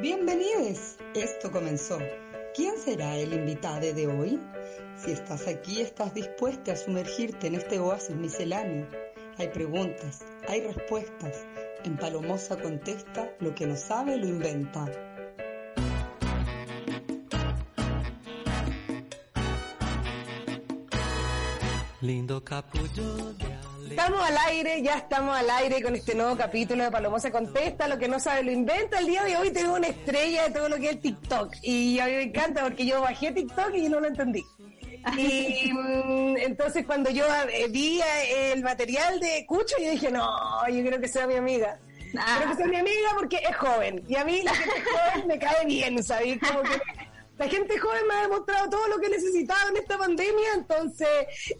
Bienvenidos. Esto comenzó. ¿Quién será el invitado de hoy? Si estás aquí, estás dispuesta a sumergirte en este oasis misceláneo. Hay preguntas, hay respuestas. En Palomosa contesta, lo que no sabe lo inventa. Lindo capullo de Estamos al aire, ya estamos al aire con este nuevo capítulo de Palomosa Contesta, lo que no sabe lo inventa. El día de hoy tengo una estrella de todo lo que es TikTok y a mí me encanta porque yo bajé TikTok y no lo entendí. Y mm, entonces cuando yo eh, vi eh, el material de Cucho, yo dije, no, yo creo que sea mi amiga. Ah. Creo que sea mi amiga porque es joven. Y a mí la gente joven me cae bien, ¿sabes? Como que la gente joven me ha demostrado todo lo que necesitaba en esta pandemia, entonces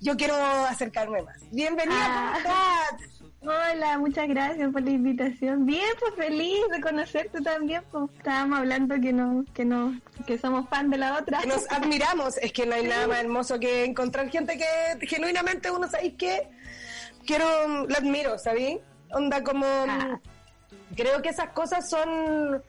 yo quiero acercarme más. Bienvenida, ¿cómo Ah. estás? Hola, muchas gracias por la invitación. Bien, pues feliz de conocerte también. Pues estábamos hablando que no, que no, que somos fan de la otra. Que nos admiramos, es que no hay nada más hermoso que encontrar gente que genuinamente uno sabéis que quiero, la admiro, ¿sabéis? Onda como Ah. creo que esas cosas son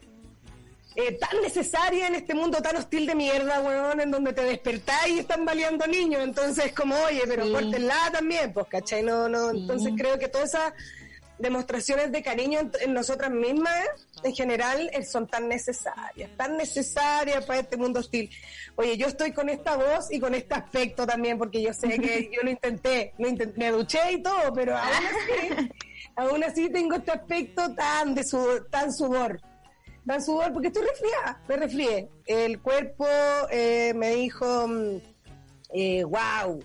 eh, tan necesarias en este mundo tan hostil de mierda, weón, en donde te despertáis y están baleando niños, entonces como, oye, pero Sí. córtenla también, pues, ¿cachai? No, no, Sí. entonces creo que todas esas demostraciones de cariño en, en nosotras mismas, en general, eh, son tan necesarias, tan necesarias para este mundo hostil. Oye, yo estoy con esta voz y con este aspecto también, porque yo sé que yo lo intenté, lo intent- me duché y todo, pero aún así, aún así tengo este aspecto tan de su, tan sudor, tan sudor, porque estoy resfriada, me resfrié. El cuerpo eh, me dijo, mm, eh, wow,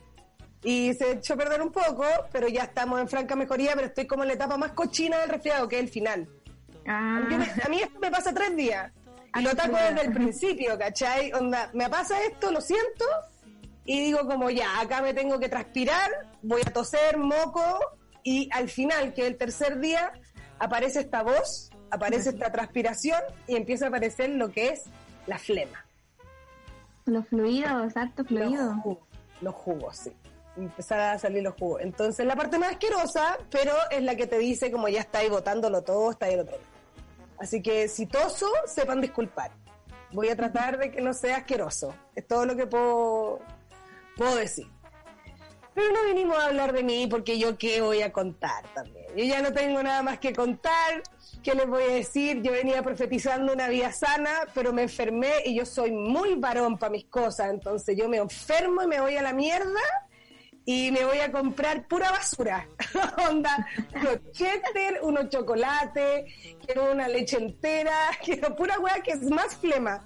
y se echó a perder un poco, pero ya estamos en franca mejoría, pero estoy como en la etapa más cochina del resfriado, que es el final. Ah, me- a mí esto me pasa tres días. Y lo ataco desde el principio, ¿cachai? Onda, me pasa esto, lo siento, y digo como ya, acá me tengo que transpirar, voy a toser, moco, y al final, que el tercer día, aparece esta voz, aparece esta transpiración, y empieza a aparecer lo que es la flema. los fluidos, harto fluido. Los jugos, los jugos, sí. Empezar a salir los jugos. Entonces, la parte más asquerosa, pero es la que te dice como ya estáis botándolo todo, está ahí el otro lado. Así que si toso, sepan disculpar. Voy a tratar de que no sea asqueroso. Es todo lo que puedo, puedo decir. Pero no vinimos a hablar de mí porque yo qué voy a contar también. Yo ya no tengo nada más que contar. ¿Qué les voy a decir? Yo venía profetizando una vida sana, pero me enfermé y yo soy muy varón para mis cosas. Entonces yo me enfermo y me voy a la mierda y me voy a comprar pura basura. Onda, unos cheddar, unos chocolates, quiero una leche entera, quiero pura weá que es más flema.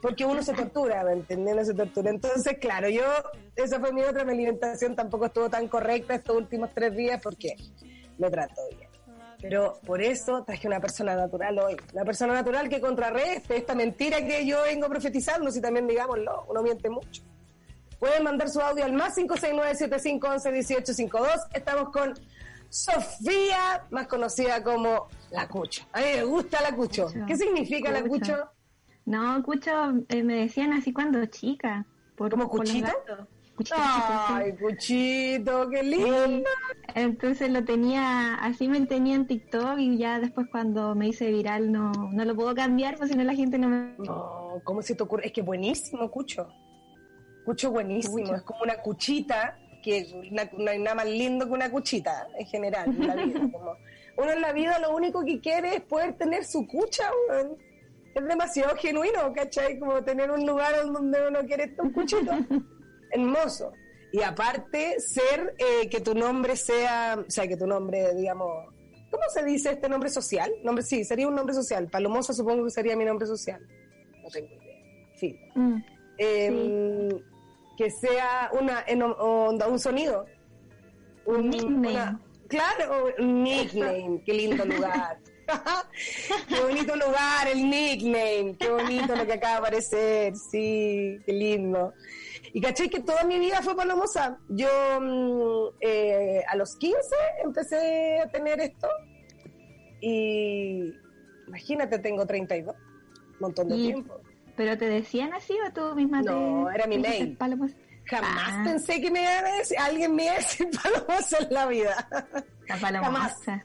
Porque uno se tortura, ¿me entiendes? Uno se tortura. Entonces, claro, yo, esa fue mi otra, mi alimentación tampoco estuvo tan correcta estos últimos tres días porque me trató bien. Pero por eso traje una persona natural hoy. Una persona natural que contrarreste esta mentira que yo vengo profetizando, si también digámoslo, uno miente mucho. Pueden mandar su audio al más 569-7511-1852. Estamos con Sofía, más conocida como La Cucho. A mí me gusta La. Cucho. ¿Qué significa La Cucho. No, Cucho, eh, me decían así cuando chica. Por, ¿Como Cuchito? Cuchito, Ay, Cuchito, qué lindo. Entonces lo tenía, así me tenía en TikTok y ya después cuando me hice viral no, no lo puedo cambiar, pues si no la gente no me... No, ¿cómo se te ocurre? Es que buenísimo, Cucho. Cucho buenísimo, Cucho. es como una cuchita, que una- no hay nada más lindo que una cuchita, en general, en la vida. como- uno en la vida lo único que quiere es poder tener su cucha, weón. Es demasiado genuino, ¿cachai? Como tener un lugar donde uno quiere estar un cuchito. Hermoso. Y aparte, ser eh, que tu nombre sea, o sea, que tu nombre, digamos, ¿cómo se dice este nombre social? Nombre, sí, sería un nombre social. Palomosa supongo que sería mi nombre social. No tengo idea. Sí. Mm, Eh, Que sea una, en onda, un sonido. Un Nickname. una- claro, un nickname. Qué lindo lugar. qué bonito lugar, el nickname. Qué bonito lo que acaba de aparecer. Sí, qué lindo. Y caché que toda mi vida fue palomosa. Yo mm, eh, a los 15 empecé a tener esto. Y imagínate, tengo 32. Un montón de Y- tiempo. ¿Pero te decían así o tú misma te... No, era mi palomos? Jamás Ah. pensé que me iba a decir, alguien me iba a decir palomosa en la vida. La palomosa. Jamás,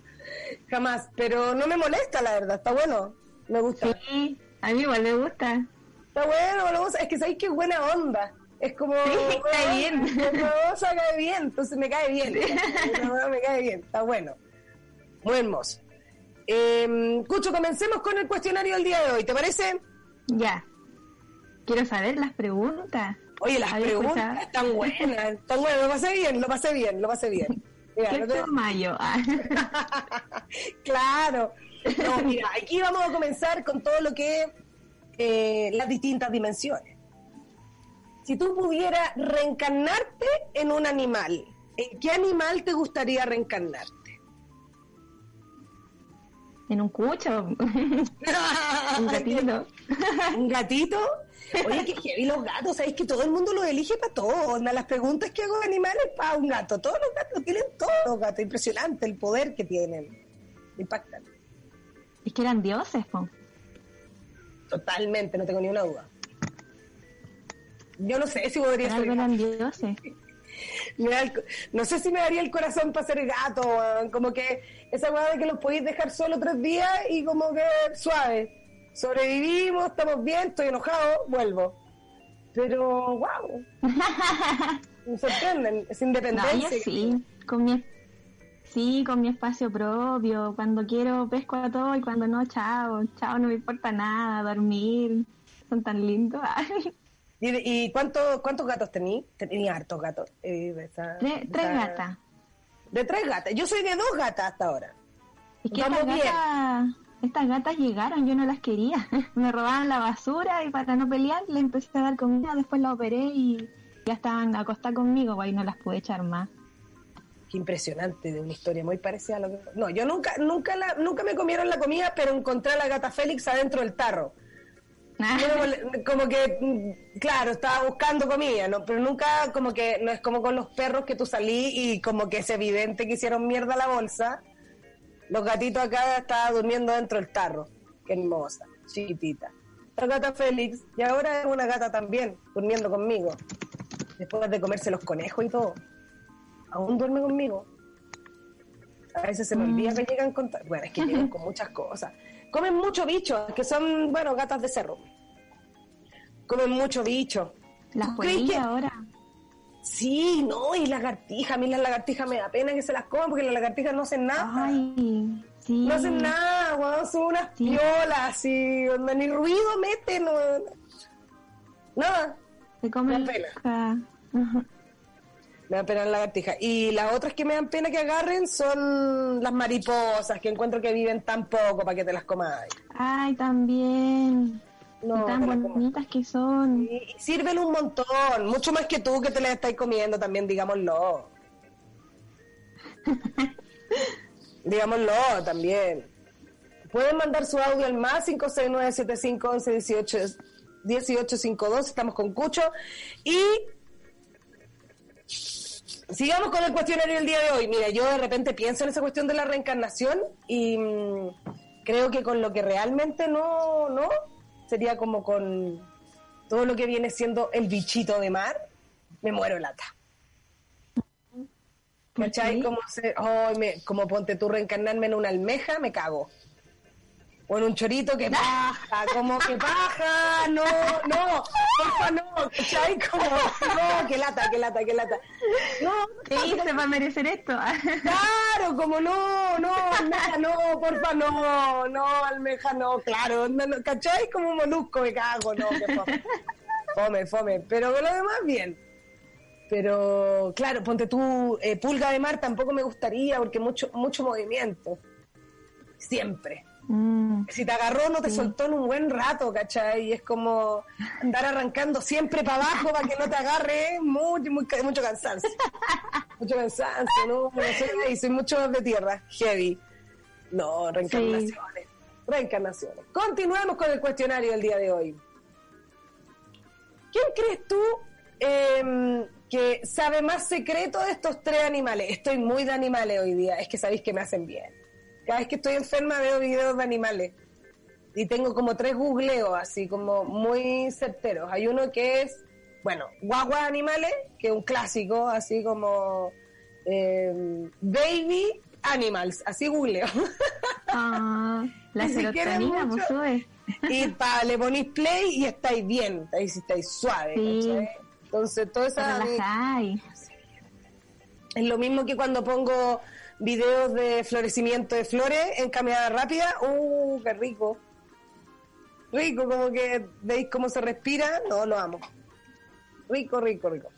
pero no me molesta, la verdad, está bueno. Me gusta. Sí, A mí igual me gusta. Está bueno. Es que sabéis que buena onda. Es como. Sí, cae bien. Bolobosa cae bien, entonces me cae bien. No, me cae bien, está bueno. Muy hermoso. Eh, Cucho, comencemos con el cuestionario del día de hoy, ¿te parece? Ya. Quiero saber las preguntas. Oye, las preguntas están buenas, están buenas, lo pasé bien, lo pasé bien, lo pasé bien. Mira, ¿Qué no te- es mayo? Ah. claro. No, mira, aquí vamos a comenzar con todo lo que eh, las distintas dimensiones. Si tú pudieras reencarnarte en un animal, ¿en qué animal te gustaría reencarnarte? En un cucho. un gatito. ¿Un gatito? Oye, que heavy los gatos, sabéis que todo el mundo los elige para todo. Las preguntas que hago de animales para un gato. Todos los gatos tienen todos los gatos. Impresionante el poder que tienen. Impactan. Es que eran dioses, po. Totalmente, no tengo ni una duda. Yo no sé si podría ser eran dioses. No sé si me daría el corazón para ser gato, como que esa weá de que los podéis dejar solo tres días y como que suave. Sobrevivimos, estamos bien, estoy enojado, vuelvo. Pero, wow. Me sorprenden, es No, independencia. yo sí. Con mi, sí, con mi espacio propio. Cuando quiero pesco a todo y cuando no, chao. Chao, no me importa nada. Dormir. Son tan lindos. ¿Y, y cuánto, cuántos gatos tení? Tenía hartos gatos. eh, esa- tres, gatas. De tres gatas. Yo soy de dos gatas hasta ahora. Es que Vamos bien. Estas gatas llegaron, yo no las quería. Me robaban la basura y para no pelear le empecé a dar comida, después la operé y ya estaban acostadas conmigo, pues, y no las pude echar más. Qué impresionante, de una historia muy parecida a lo que... No, yo nunca, nunca, la, nunca me comieron la comida, pero encontré a la gata Félix adentro del tarro. Yo como que, mm, claro, estaba buscando comida, ¿no? pero nunca como que, no es como con los perros que tú salí y como que es evidente que hicieron mierda la bolsa. Los gatitos acá estaban durmiendo dentro del tarro. Qué hermosa, chiquitita. La gata Félix, y ahora es una gata también, durmiendo conmigo. Después de comerse los conejos y todo. Aún duerme conmigo. A veces se me olvida que llegan con... Bueno, es que llegan con muchas cosas. Comen mucho bicho, que son, bueno, gatas de cerro. Comen mucho bicho. Las ¿Tú crees polillas que- ahora. Sí, no, y lagartijas. A mí las lagartijas me da pena que se las coman porque las lagartijas no hacen nada. Ay, sí. No hacen nada, weón. Son unas Sí. piolas y onda, ni ruido meten. Nada. Se comen Da pena. la- Ajá. Me da pena las lagartijas. Y las otras que me dan pena que agarren son las mariposas, que encuentro que viven tan poco para que te las comas. Ay, también. No, y tan bonitas que son. Y sirven un montón, mucho más que tú que te las estás comiendo también, digámoslo. digámoslo también. Pueden mandar su audio al más 569-7511-18 1852, estamos con Cucho. Y sigamos con el cuestionario del día de hoy. Mira, yo de repente pienso en esa cuestión de la reencarnación y mm, creo que con lo que realmente no, no, sería como con todo lo que viene siendo el bichito de mar, me muero lata. ¿Por ¿Cachai? Como, se- ay, me- como ponte tú reencarnarme en una almeja, me cago. O en un chorito que paja, como que paja, no, no, porfa no, ¿cachai? Como, no, que lata, que lata, que lata. No, ¿Qué hice para merecer esto? Claro, como no, no, almeja no, porfa no, no, almeja no, claro, no, no, ¿cachai? Como un molusco me cago, no, que fome. Fome, fome, pero lo demás bien. Pero claro, ponte tú, eh, pulga de mar tampoco me gustaría porque mucho, mucho movimiento. Siempre. Mm, Si te agarró no te soltó en un buen rato, ¿cachai? Y es como andar arrancando siempre para abajo para que no te agarre, ¿eh? mucho, muy- mucho cansancio. mucho cansancio, ¿no? Soy soy mucho más de tierra, heavy. No, reencarnaciones. Reencarnaciones. Continuemos con el cuestionario del día de hoy. ¿Quién crees tú em, que sabe más secreto de estos tres animales? Estoy muy de animales hoy día, es que sabéis que me hacen bien. Cada vez que estoy enferma veo videos de animales. Y tengo como tres googleos así como muy certeros. Hay uno que es, bueno, guagua animales, que es un clásico, así como em, baby animals, así googleo. ah, La siquiera serotonina, mucho. sube. Y pa, le ponís play y estáis bien, sí estáis suave. Sí. Entonces, eso relajáis. es lo mismo que cuando pongo videos de florecimiento de flores en caminada rápida. ¡Uh, qué rico! Rico, como que veis cómo se respira. No, lo amo. Rico, rico, rico.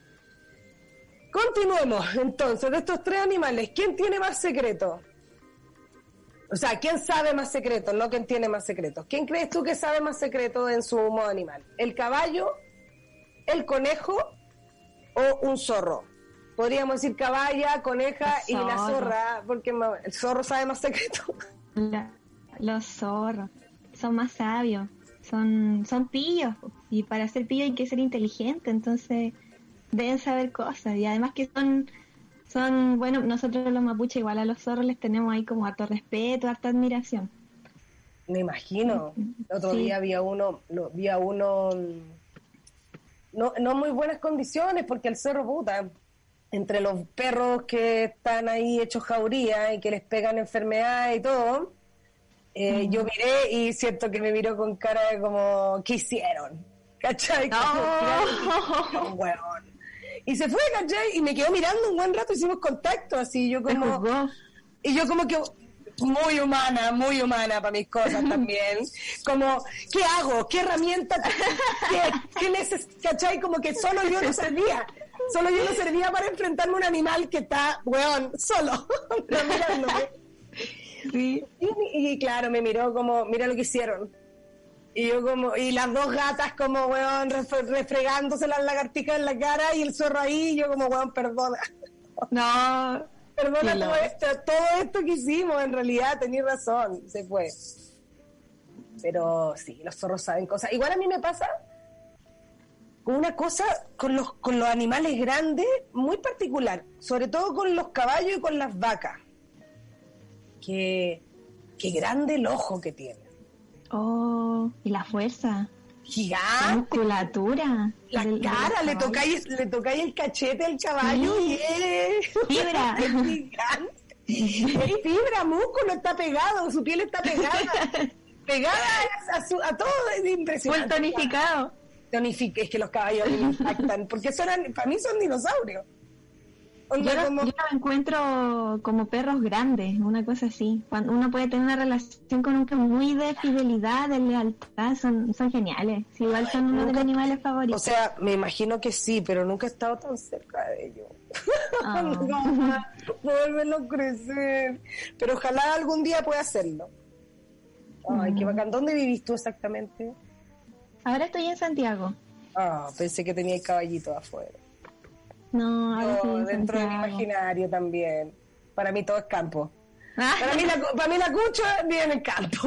Continuemos, entonces, de estos tres animales, ¿quién tiene más secretos? O sea, ¿quién sabe más secretos? No quién tiene más secretos. ¿Quién crees tú que sabe más secretos en su modo animal? ¿El caballo, el conejo o un zorro? Podríamos decir caballa, coneja y la zorro. zorra, porque el zorro sabe más secretos. La- los zorros son más sabios, son, son pillos. Y para ser pillo hay que ser inteligente, entonces deben saber cosas. Y además que son, son bueno, nosotros los mapuches igual a los zorros les tenemos ahí como harto respeto, harta admiración. Me imagino. El otro Sí. día había uno, lo, vi a uno no, no muy buenas condiciones porque el cerro puta, entre los perros que están ahí hechos jauría y que les pegan enfermedades y todo, eh, yo miré y siento que me miró con cara de como, ¿qué hicieron? ¿Cachai? Como, "Weón". Y se fue, ¿cachai? Y me quedó mirando un buen rato, hicimos contacto, así yo como... Y yo como que muy humana, muy humana para mis cosas también. Como, ¿qué hago? ¿Qué herramienta? ¿Qué, qué neces ¿Cachai? Como que solo yo no servía. Solo yo no servía para enfrentarme a un animal que está, weón, solo, mirándome. Sí. Y, y claro, me miró como, mira lo que hicieron. Y yo como, y las dos gatas como, weón, refre- refregándose las lagartijas en la cara y el zorro ahí, y yo como, weón, perdona. No, Perdona todo esto, todo esto que hicimos, en realidad tenías razón, se fue. Pero sí, los zorros saben cosas. Igual a mí me pasa con una cosa con los, con los animales grandes muy particular, sobre todo con los caballos y con las vacas. Que, que grande el ojo que tiene. oh, y la fuerza, la Gigante. musculatura. La del- del cara, le tocáis, le tocáis el cachete al caballo y es Fibra. es gigante. Es fibra, músculo, está pegado, su piel está pegada. pegada a, su- a todo, es Fue impresionante. tonificado. Tonifica, es que los caballos me impactan, porque son, para mí son dinosaurios. Yo, lo- como- yo los encuentro como perros grandes, una cosa así. Cuando uno puede tener una relación con un muy de fidelidad, de lealtad, son, son geniales. Sí, igual son uno de mis animales o favoritos. sea, me imagino que sí, pero nunca he estado tan cerca de ellos. Ah. no, a crecer. Pero ojalá algún día pueda hacerlo. Ay, Mm. qué bacán. ¿Dónde vivís tú exactamente? Ahora estoy en Santiago. Ah, pensé que tenía el caballito afuera. No, ahora estoy No, dentro del Santiago. imaginario también. Para mí todo es campo. Ah, Para mí la, para mí la cucha vive en el campo.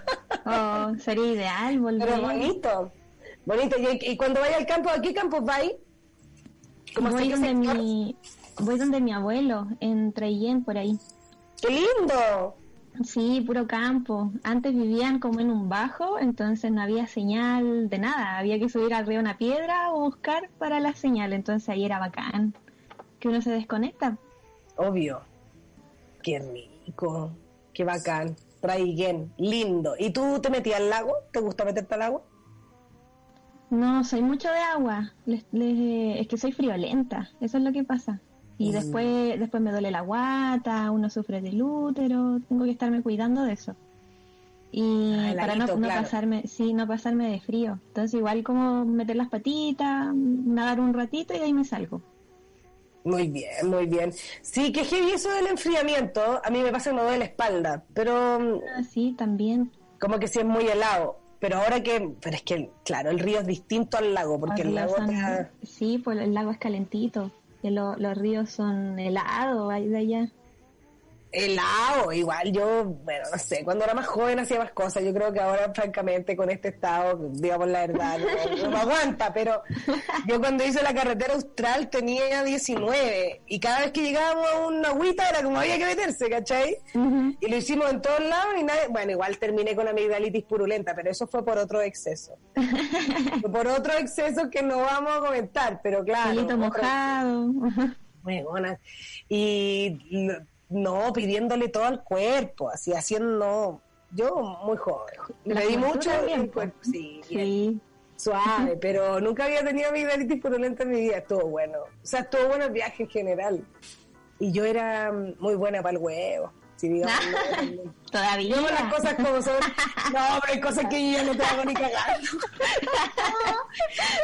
oh, sería ideal volver. Pero bonito. Bonito. Y, y cuando vaya al campo, ¿a qué campos vais? ¿Cómo voy donde mi voy donde mi abuelo en Traillén por ahí ¡Qué lindo! Sí puro campo antes vivían como en un bajo entonces no había señal de nada había que subir arriba una piedra o buscar para la señal entonces ahí era bacán que uno se desconecta Obvio. Qué rico. Qué bacán. Traiguén. Lindo. ¿Y tú te metías al lago? ¿Te gusta meterte al agua? no soy mucho de agua les- les- es que soy friolenta eso es lo que pasa y Mm. después después me duele la guata uno sufre del útero tengo que estarme cuidando de eso y Ah, para no, no claro. pasarme sí no pasarme de frío entonces igual como meter las patitas nadar un ratito y de ahí me salgo Muy bien, muy bien. Sí, que heavy eso del enfriamiento. A mí me pasa que me duele la espalda, pero mm, así también como que sí es muy helado. Pero ahora que, pero es que, claro, el río es distinto al lago, porque el lago está... sí pues el lago es calentito lo- los ríos son helados ahí de allá helado, igual yo, bueno, no sé, cuando era más joven hacía más cosas, yo creo que ahora francamente con este estado, digamos la verdad, no, no me aguanta, pero yo cuando hice la carretera austral tenía 19 y cada vez que llegábamos a una agüita era como había que meterse, ¿cachai? Y lo hicimos en todos lados y nadie, bueno, igual terminé con amigdalitis purulenta, pero eso fue por otro exceso. Fue por otro exceso que no vamos a comentar, pero claro. pelito mojado Huevona. Y no, pidiéndole todo al cuerpo, así haciendo Yo muy joven. Le di mucho el po. cuerpo. Sí, bien, Sí. suave, pero nunca había tenido amigdalitis purulenta en mi vida. Estuvo bueno. O sea, estuvo bueno el viaje en general. Y yo era mm, muy buena para el huevo. Si no, Todavía. Las cosas como son. No, pero hay cosas que yo ya no te hago ni cagando.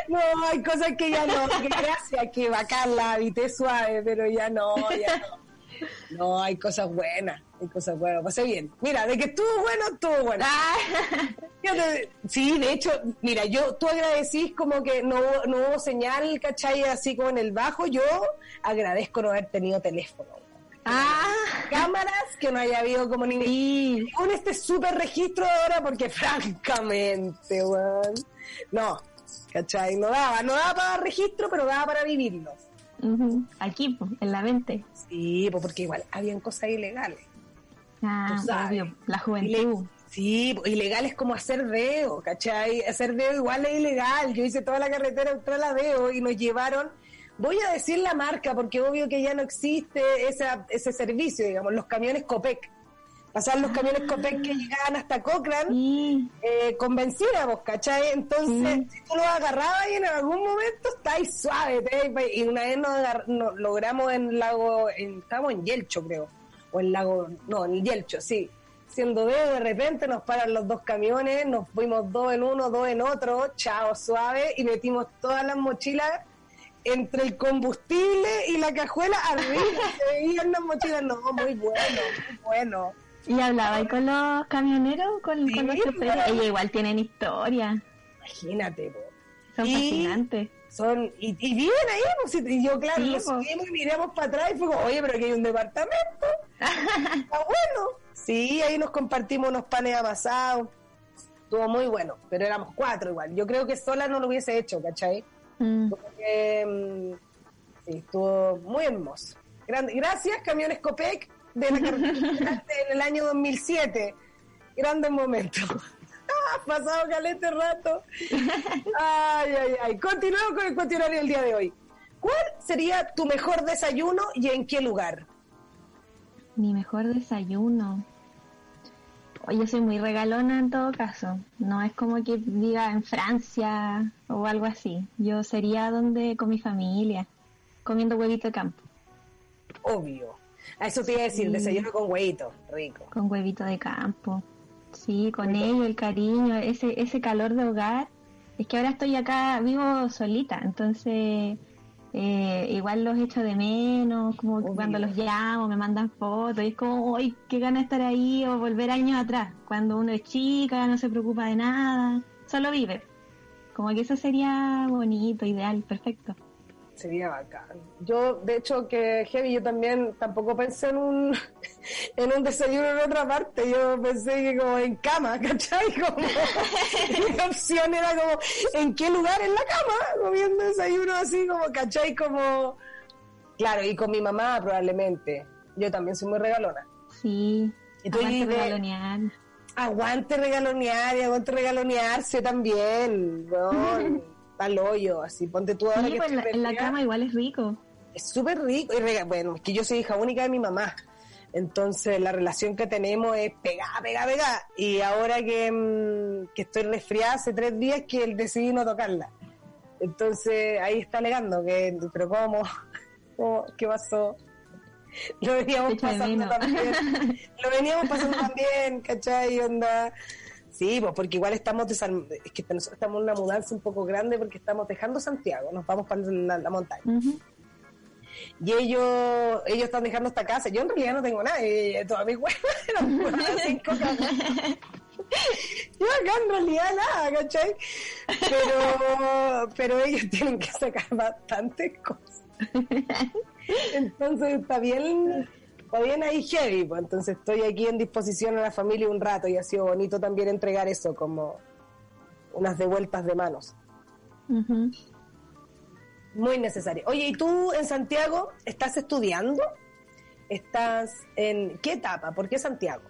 No, hay cosas que ya no. Que gracias, que bacán la habité suave, pero ya no, ya no. No, hay cosas buenas, hay cosas buenas. Pasé bien. Mira, de que estuvo bueno, estuvo bueno. Ah, Sí, de hecho, mira, yo, tú agradecís como que no, hubo- no hubo señal, ¿cachai? Así como en el bajo, yo agradezco no haber tenido teléfono. ah, Cámaras, que no haya habido como ni sí. con este super registro ahora, porque francamente, weón, no, ¿cachai? No daba, no daba para registro, pero daba para vivirlo. Aquí, en la mente. Sí, porque igual habían cosas ilegales. Ah, obvio. La juventud. Sí, pues, ilegales como hacer veo, ¿cachai? Hacer veo igual es ilegal. Yo hice toda la carretera austral a veo y nos llevaron, voy a decir la marca porque obvio que ya no existe esa, ese servicio, digamos, los camiones Copec. Pasaban los camiones Copec que llegaban hasta Cochrane Sí. eh, con benzina, vos, ¿cachai? Entonces, si tú lo agarrabas y en algún momento estáis suave, te- y una vez nos, nos logramos en lago, en, estábamos en Yelcho, creo, o en lago, no, en Yelcho, sí. Siendo dedo, de repente nos paran los dos camiones, nos fuimos dos en uno, dos en otro, chao, suave, y metimos todas las mochilas entre el combustible y la cajuela arriba, se veían las mochilas, no, muy bueno, muy bueno. ¿Y hablaba ahí con los camioneros, con, Sí, con los choferes? Ellos igual tienen historia. Imagínate, po. Son Y- fascinantes. son y, y viven ahí pues, y- yo claro Sí, pues. subimos y miramos para atrás y fue como oye pero aquí hay un departamento está bueno sí ahí nos compartimos unos panes amasados estuvo muy bueno pero éramos cuatro igual yo creo que sola no lo hubiese hecho ¿cachai? Mm. Como que, mm, sí estuvo muy hermoso Grande- gracias camiones Copec de la en el año 2007 grandes momentos Ah, pasado calete rato Ay, ay, ay. Continuamos con el cuestionario del día de hoy. ¿Cuál sería tu mejor desayuno y en qué lugar? Mi mejor desayuno. Yo soy muy regalona en todo caso. No es como que diga en Francia o algo así. Yo sería donde con mi familia, comiendo huevito de campo, Obvio. Eso te iba a decir, Sí. desayuno con huevito. Rico. con huevito de campo. Sí, con ello, el cariño, ese, ese calor de hogar. Es que ahora estoy acá, vivo solita, entonces eh, igual los echo de menos, como Obvio. cuando los llamo, me mandan fotos, y es como, ¡ay, qué gana estar ahí! O volver años atrás, cuando uno es chica, no se preocupa de nada, solo vive. Como que eso sería bonito, ideal, perfecto. Sería bacán. Yo, de hecho, que Heavy, yo también tampoco pensé en un, en un desayuno en otra parte. Yo pensé que como en cama, ¿cachai? Como, mi opción era como, ¿en qué lugar? En la cama, comiendo desayuno así como, ¿cachai? Como, claro, y con mi mamá probablemente. Yo también soy muy regalona. Sí, Y tú aguante de- regalonear. Aguante regalonear y aguante regalonearse también, weón. Al hoyo, así, ponte tú ahora Sí, que pues en la, en la cama igual es rico. es súper rico. Y bueno, es que yo soy hija única de mi mamá. Entonces la relación que tenemos es pegada, pegada, pegada. Y ahora que, mm, que estoy resfriada hace tres días que él decidí no tocarla. Entonces ahí está alegando que, pero ¿cómo? ¿Cómo? ¿Qué pasó? Lo veníamos Echa pasando también. Lo veníamos pasando también, ¿cachai? Onda. Sí, pues porque igual estamos desarm- es que nosotros estamos en una mudanza un poco grande porque estamos dejando Santiago, nos vamos para la, la montaña y ellos ellos están dejando esta casa. Yo en realidad no tengo nada, eh, todas mis huevas cinco. Yo acá en realidad nada, ¿cachai? Pero, pero ellos tienen que sacar bastantes cosas. Entonces está bien, bien ahí heavy, pues. entonces estoy aquí en disposición a la familia un rato y ha sido bonito también entregar eso como unas devueltas de manos. Ujú. Muy necesario. Oye, ¿y tú en Santiago estás estudiando? ¿Estás en qué etapa? ¿Por qué Santiago?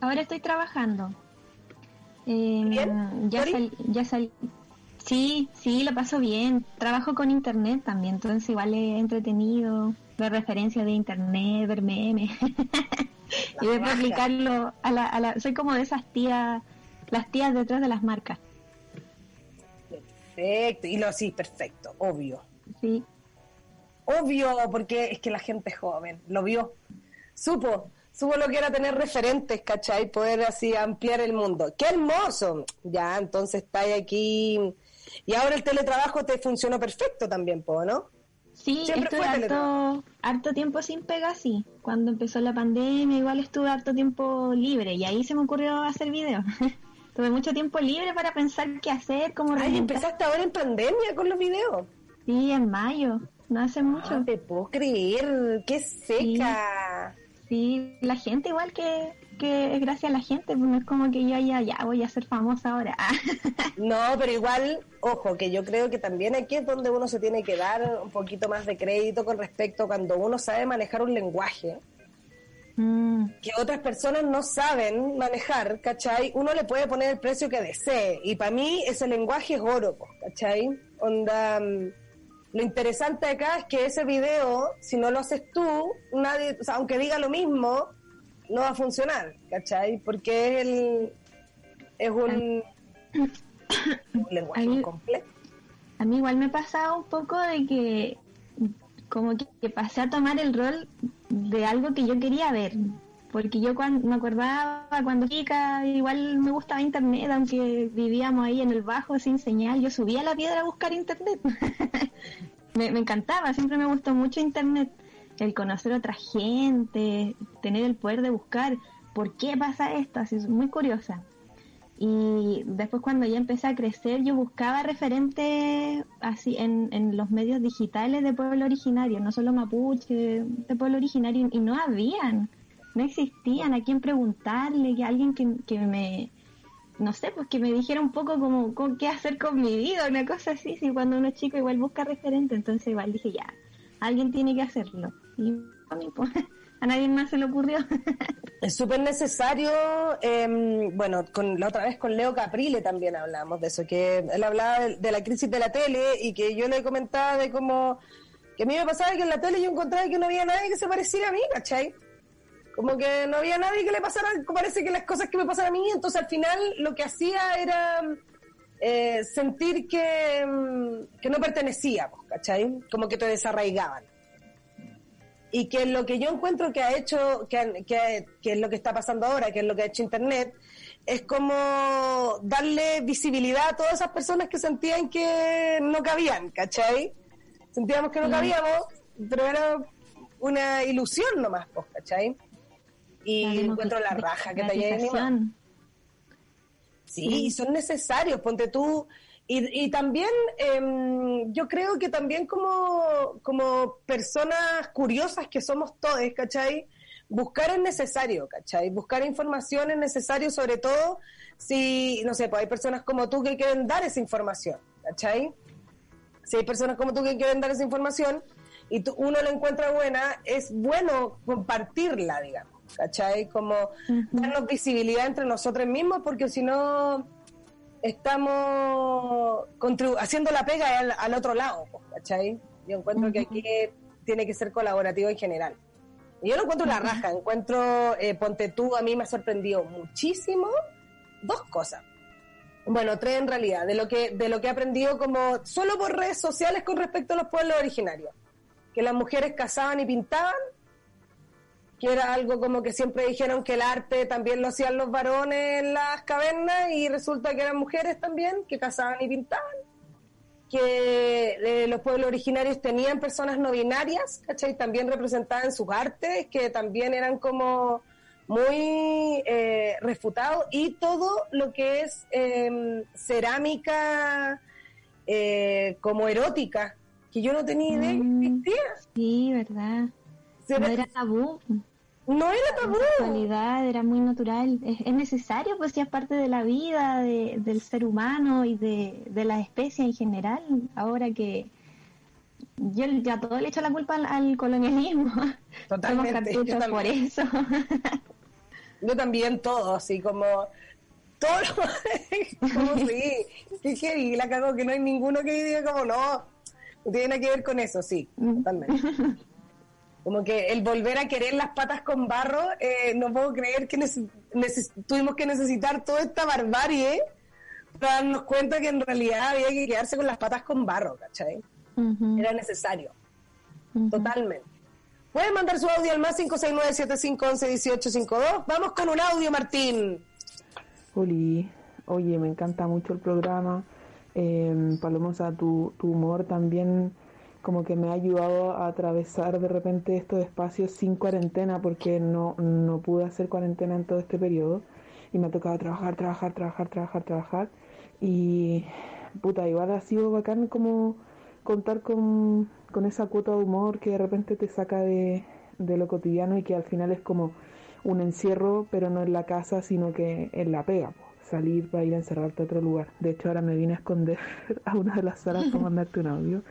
Ahora estoy trabajando. Eh, ¿Bien? Ya sal- ya sal- Sí, sí, lo paso bien. Trabajo con internet también, entonces igual es entretenido ver referencias de internet, ver memes. y después aplicarlo a la, a la... Soy como de esas tías, las tías detrás de las marcas. Perfecto, y lo sí, perfecto, obvio. Sí, Obvio, porque es que la gente es joven, lo vio, supo, supo lo que era tener referentes, ¿cachai? Poder así ampliar el mundo. ¡Qué hermoso! Ya, entonces está aquí. Y ahora el teletrabajo te funcionó perfecto también, ¿no? Sí, Siempre estuve fue harto, tiempo sin pega, sí. Cuando empezó la pandemia, igual estuve harto tiempo libre y ahí se me ocurrió hacer videos. tuve mucho tiempo libre para pensar qué hacer, cómo Ay, empezaste ahora en pandemia con los videos. Sí, en mayo, no hace mucho. No te puedo creer, qué seca. Sí, la gente igual que, que es gracias a la gente, pues no es como que yo ya, ya voy a ser famosa ahora. No, pero igual, ojo, que yo creo que también aquí es donde uno se tiene que dar un poquito más de crédito con respecto a cuando uno sabe manejar un lenguaje Mm, que otras personas no saben manejar, ¿cachai? Uno le puede poner el precio que desee. Y para mí ese lenguaje es oro, ¿cachai? Onda, mm, lo interesante acá es que ese video, si no lo haces tú, nadie, o sea, aunque diga lo mismo, no va a funcionar, ¿cachai? Porque es el es un, un lenguaje Ahí- complejo. A mí igual me pasaba un poco de que como que, que pasé a tomar el rol de algo que yo quería ver. Porque yo cuando me acordaba cuando chica, igual me gustaba internet, aunque vivíamos ahí en el bajo sin señal, yo subía a la piedra a buscar internet. me, me encantaba, siempre me gustó mucho internet. El conocer otra gente, tener el poder de buscar por qué pasa esto, así es muy curiosa. Y después cuando ya empecé a crecer, yo buscaba referentes así en, en los medios digitales de pueblo originario, no solo mapuche, de pueblo originario, y no habían, no existían a quién preguntarle, que alguien que, que me, no sé, pues que me dijera un poco como qué hacer con mi vida, una cosa así, si cuando uno es chico igual busca referente, entonces igual dije ya, alguien tiene que hacerlo. Y a mí, pues, a nadie más se le ocurrió. Es súper necesario, em, bueno, con la otra vez con Leo Caprile también hablamos de eso, que él hablaba de, la crisis de la tele y que yo le comentaba de cómo, que a mí me pasaba que en la tele yo encontraba que no había nadie que se pareciera a mí, ¿cachai? Como que no había nadie que le pasara, parece que las cosas que me pasan a mí, entonces al final lo que hacía era eh, sentir que, mm, que no pertenecía, pues, ¿cachai? Como que te desarraigaban y que lo que yo encuentro que ha hecho, que, que, que es lo que está pasando ahora, que es lo que ha hecho Internet, es como darle visibilidad a todas esas personas que sentían que no cabían, ¿cachai? Sentíamos que no cabíamos, pero era una ilusión nomás, pues, ¿cachai? Y encuentro la raja que te haya. Sí, son necesarios, ponte tú. Y, y también, em, yo creo que también como, como personas curiosas que somos todos, ¿cachai? Buscar es necesario, ¿cachai? Buscar información es necesario, sobre todo si, no sé, pues hay personas como tú que quieren dar esa información, ¿cachai? Si hay personas como tú que quieren dar esa información y tú- uno la encuentra buena, es bueno compartirla, digamos, ¿cachai? Como darnos visibilidad entre nosotros mismos, porque si no estamos haciendo la pega al, al otro lado, ¿cachai? Yo encuentro que aquí tiene que ser colaborativo en general. Y yo lo encuentro la raja, encuentro, eh, ponte tú, a mí me ha sorprendido muchísimo dos cosas. Bueno, tres en realidad, de lo que, de lo que he aprendido como solo por redes sociales con respecto a los pueblos originarios. Que las mujeres cazaban y pintaban, que era algo como que siempre dijeron que el arte también lo hacían los varones en las cavernas y resulta que eran mujeres también que cazaban y pintaban. Que eh, los pueblos originarios tenían personas no binarias, ¿cachai? También representaban sus artes, que también eran como muy eh, refutados y todo lo que es eh, cerámica eh, como erótica, que yo no tenía idea que Mm. existía. Sí, verdad. No era tabú. No era tabú. La sexualidad era muy natural. Es, es necesario, pues, si es parte de la vida de- del ser humano y de, de la especie en general. Ahora que yo ya todo le echo la culpa al, al colonialismo. Totalmente, Somos yo por eso. Yo también todo, así como todo lo como sí, que heavy, la cago que no hay ninguno que diga como no, no tiene nada que ver con eso, sí, Mm. totalmente. Como que el volver a querer las patas con barro, eh, no puedo creer que tuvimos que necesitar toda esta barbarie para darnos cuenta que en realidad había que quedarse con las patas con barro, ¿cachai? Era necesario, totalmente. Pueden mandar su audio al más 569-7511-1852. Vamos con un audio, Martín. Oli, oye, me encanta mucho el programa. Eh, Palomosa, tu, tu humor también como que me ha ayudado a atravesar de repente estos espacios sin cuarentena porque no, no pude hacer cuarentena en todo este periodo y me ha tocado trabajar, trabajar, trabajar, trabajar, trabajar y puta, igual ha sido bacán como contar con, con esa cuota de humor que de repente te saca de, de lo cotidiano y que al final es como un encierro, pero no en la casa, sino que en la pega, salir para ir a encerrarte a otro lugar. De hecho, ahora me vine a esconder a una de las salas para mandarte un audio.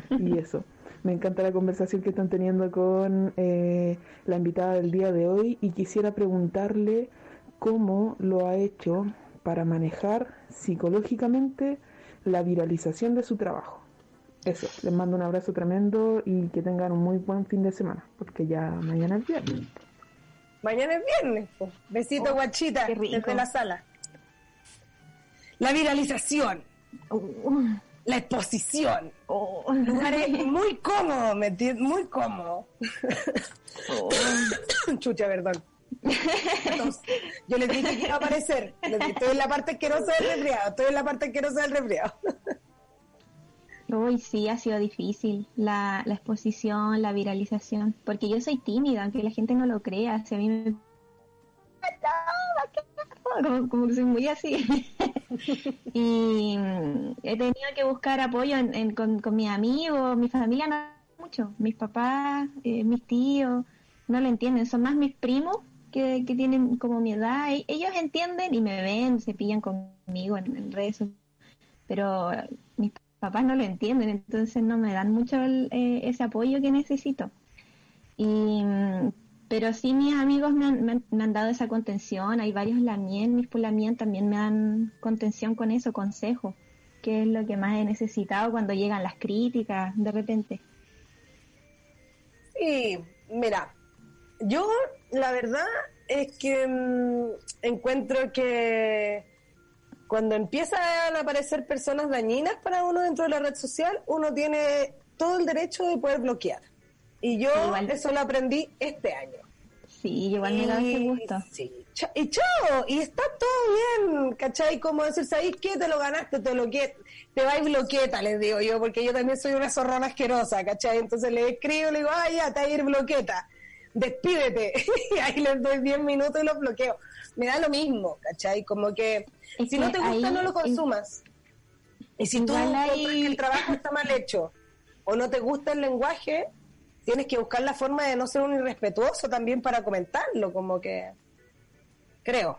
Y eso, me encanta la conversación que están teniendo con eh, la invitada del día de hoy y quisiera preguntarle cómo lo ha hecho para manejar psicológicamente la viralización de su trabajo. Eso, les mando un abrazo tremendo y que tengan un muy buen fin de semana, porque ya mañana es viernes. Mañana es viernes. po. Besito, guachita, Oh, rico. desde la sala. La viralización, Uh, la exposición. oh, Lugares muy cómodo, ¿me entiendes? Muy cómodo. oh. Chucha, perdón. Entonces, yo les dije que iba a aparecer. Les dije, Estoy en la parte asquerosa del resfriado. Estoy en la parte asquerosa del resfriado. Uy, sí, ha sido difícil la, la exposición, la viralización, porque yo soy tímida, aunque la gente no lo crea, si a mí me... Como, como que soy muy así. y mm, he tenido que buscar apoyo en, con, mis amigos, mi familia no mucho, mis papás, eh, mis tíos, no lo entienden, son más mis primos que, que tienen como mi edad, e- ellos entienden y me ven, se pillan conmigo en, redes pero eh, mis papás no lo entienden, entonces no me dan mucho el- eh, ese apoyo que necesito. Y, mm, pero sí mis amigos me han, me han- me han dado esa contención, hay varios Lamien, mis Pulamien también me dan contención con eso, consejo, que es lo que más he necesitado cuando llegan las críticas de repente. Sí, mira, yo la verdad es que mm, encuentro que cuando empiezan a aparecer personas dañinas para uno dentro de la red social, uno tiene todo el derecho de poder bloquear. Y yo Igual. eso lo aprendí este año. Sí, igual me da ese Y- gusto. sí, cha- y chao, y está todo bien, ¿cachai? Como decir, ¿sabéis qué? Te lo ganaste, te lo que te vais bloqueta, les digo yo, porque yo también soy una zorrona asquerosa, ¿cachai? Entonces le escribo, le digo, ah, ya, te va a ir bloqueta, despídete, y ahí les doy 10 minutos y los bloqueo. Me da lo mismo, ¿cachai? Como que Es si no te gusta, ahí- no lo consumas. Y si tú ahí- que el trabajo está mal hecho o no te gusta el lenguaje, tienes que buscar la forma de no ser un irrespetuoso también para comentarlo, como que creo.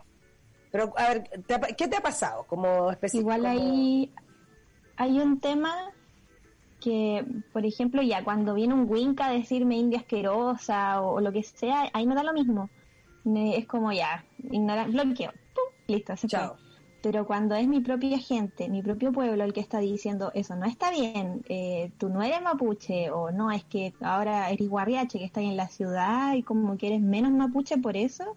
Pero a ver, ¿te ha pa- ¿qué te ha pasado como específico? Igual ahí hay un tema que, por ejemplo, ya cuando viene un Winca a decirme india asquerosa o, o lo que sea, ahí me da lo mismo. Me- es como ya, ignorar, bloqueo, ¡pum! listo, se Chao. fue. Pero cuando es mi propia gente, mi propio pueblo el que está diciendo eso no está bien, eh, tú no eres mapuche o no, es que ahora eres guarriache que está ahí en la ciudad y como que eres menos mapuche por eso,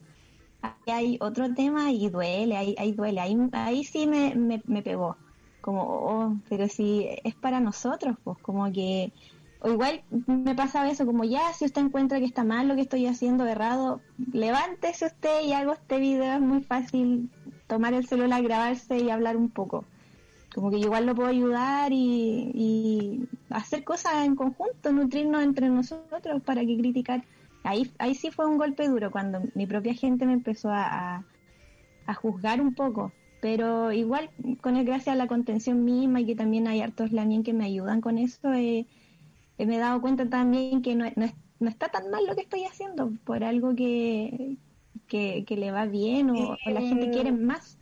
ahí hay otro tema y duele, ahí, ahí duele, ahí, ahí sí me, me, me pegó. Como, oh, pero si es para nosotros, pues como que, o igual me pasaba eso, como ya, si usted encuentra que está mal lo que estoy haciendo errado, levántese usted y hago este video, es muy fácil tomar el celular, grabarse y hablar un poco. Como que igual lo puedo ayudar y, y hacer cosas en conjunto, nutrirnos entre nosotros para que criticar. Ahí, ahí sí fue un golpe duro cuando mi propia gente me empezó a, a, juzgar un poco. Pero igual, con el gracias a la contención misma y que también hay hartos lamien que me ayudan con eso, eh, eh, me he dado cuenta también que no, no, no está tan mal lo que estoy haciendo por algo que, que, que le va bien o, o la gente quiere más.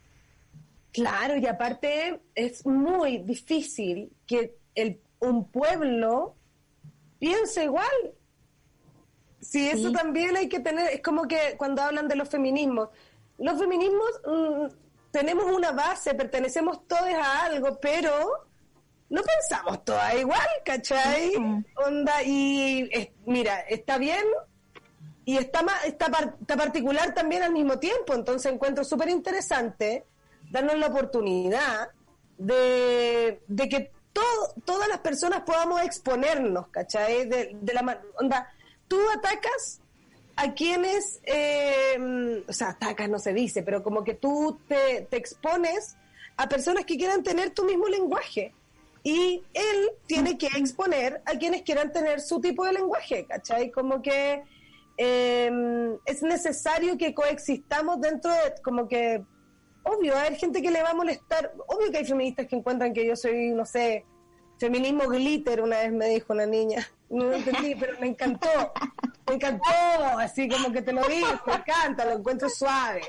Claro, y aparte es muy difícil que el, un pueblo piense igual. Sí, eso Sí. también hay que tener, es como que cuando hablan de los feminismos, los feminismos mm, tenemos una base, pertenecemos todos a algo, pero no pensamos todas igual, ¿cachai? Onda, y mira, está bien y está, está, está particular también al mismo tiempo, entonces encuentro súper interesante darnos la oportunidad de, de que todo, todas las personas podamos exponernos, ¿cachai? De, de la onda, tú atacas a quienes, eh, o sea, atacas no se dice, pero como que tú te, te expones a personas que quieran tener tu mismo lenguaje. Y él tiene que exponer a quienes quieran tener su tipo de lenguaje, ¿cachai? Como que em, es necesario que coexistamos dentro de, como que, obvio, hay gente que le va a molestar, obvio que hay feministas que encuentran que yo soy, no sé, feminismo glitter, una vez me dijo una niña, no lo entendí, pero me encantó, me encantó, así como que te lo digo, me encanta, lo encuentro suave.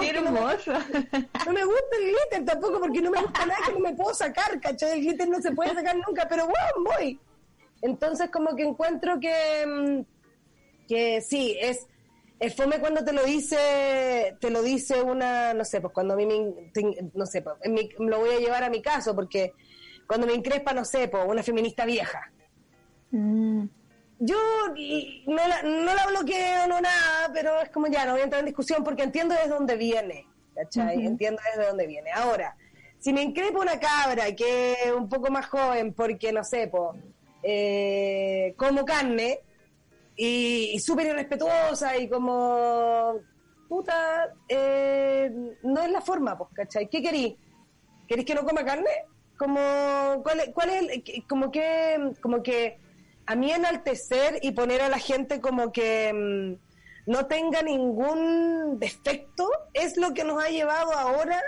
Qué hermoso. No me, gusta el glitter tampoco porque no me gusta nada que no me puedo sacar, ¿cachai? El glitter no se puede sacar nunca, pero bueno, voy. Entonces como que encuentro que, mm, que sí, es, es fome cuando te lo dice, te lo dice una, no sé, pues cuando a mí me, no sé, pues, en mi, lo voy a llevar a mi caso porque cuando me increspa, no sé, pues una feminista vieja. Mm yo no la, no la bloqueo, no nada, pero es como ya, no voy a entrar en discusión porque entiendo desde dónde viene, ¿cachai? Entiendo desde dónde viene. Ahora, si me increpa una cabra que es un poco más joven porque, no sé, po, eh, como carne y, súper irrespetuosa y como, puta, eh, no es la forma, pues, ¿cachai? ¿Qué querís? ¿Querís que no coma carne? Como, ¿cuál, cuál es el, como que, como que a mí enaltecer y poner a la gente como que mm, no tenga ningún defecto es lo que nos ha llevado ahora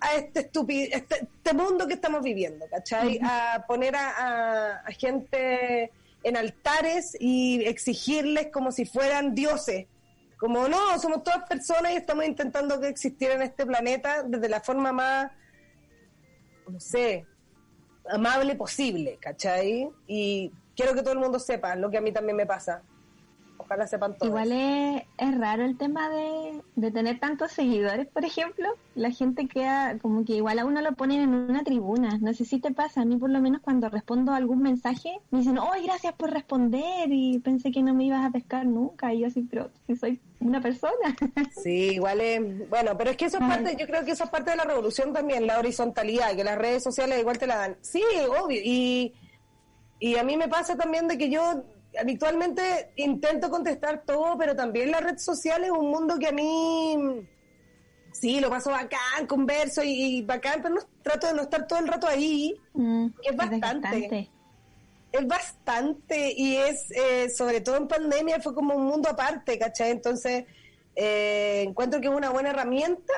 a este estúpido, este, este, mundo que estamos viviendo, ¿cachai? A poner a, gente en altares y exigirles como si fueran dioses. Como no, somos todas personas y estamos intentando que existiera en este planeta desde la forma más, no sé, amable posible, ¿cachai? Y quiero que todo el mundo sepa lo que a mí también me pasa. Ojalá sepan todos. Igual es, es raro el tema de, de, tener tantos seguidores, por ejemplo. La gente queda como que igual a uno lo ponen en una tribuna. No sé si te pasa, a mí por lo menos cuando respondo a algún mensaje, me dicen, oh, gracias por responder y pensé que no me ibas a pescar nunca. Y yo así, pero si soy una persona. Sí, igual es, bueno, pero es que eso es parte, yo creo que eso es parte de la revolución también, la horizontalidad, que las redes sociales igual te la dan. Sí, obvio, y y a mí me pasa también de que yo habitualmente intento contestar todo, pero también la red social es un mundo que a mí sí, lo paso bacán, converso y, bacán, pero no, trato de no estar todo el rato ahí, mm, es bastante. Es bastante y es, eh, sobre todo en pandemia, fue como un mundo aparte, ¿cachai? Entonces, eh, encuentro que es una buena herramienta,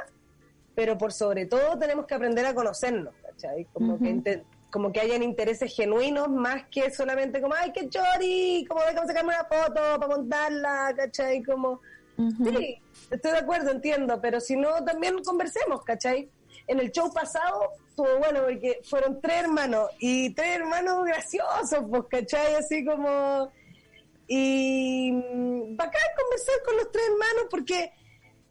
pero por sobre todo tenemos que aprender a conocernos, ¿cachai? Como que como que hayan intereses genuinos más que solamente como, ay, qué chori, como déjame sacarme una foto para montarla, ¿cachai? Como, sí, estoy de acuerdo, entiendo, pero si no, también conversemos, ¿cachai? En el show pasado estuvo bueno porque fueron tres hermanos y tres hermanos graciosos, pues, ¿cachai? Así como... Y mm, bacán conversar con los tres hermanos porque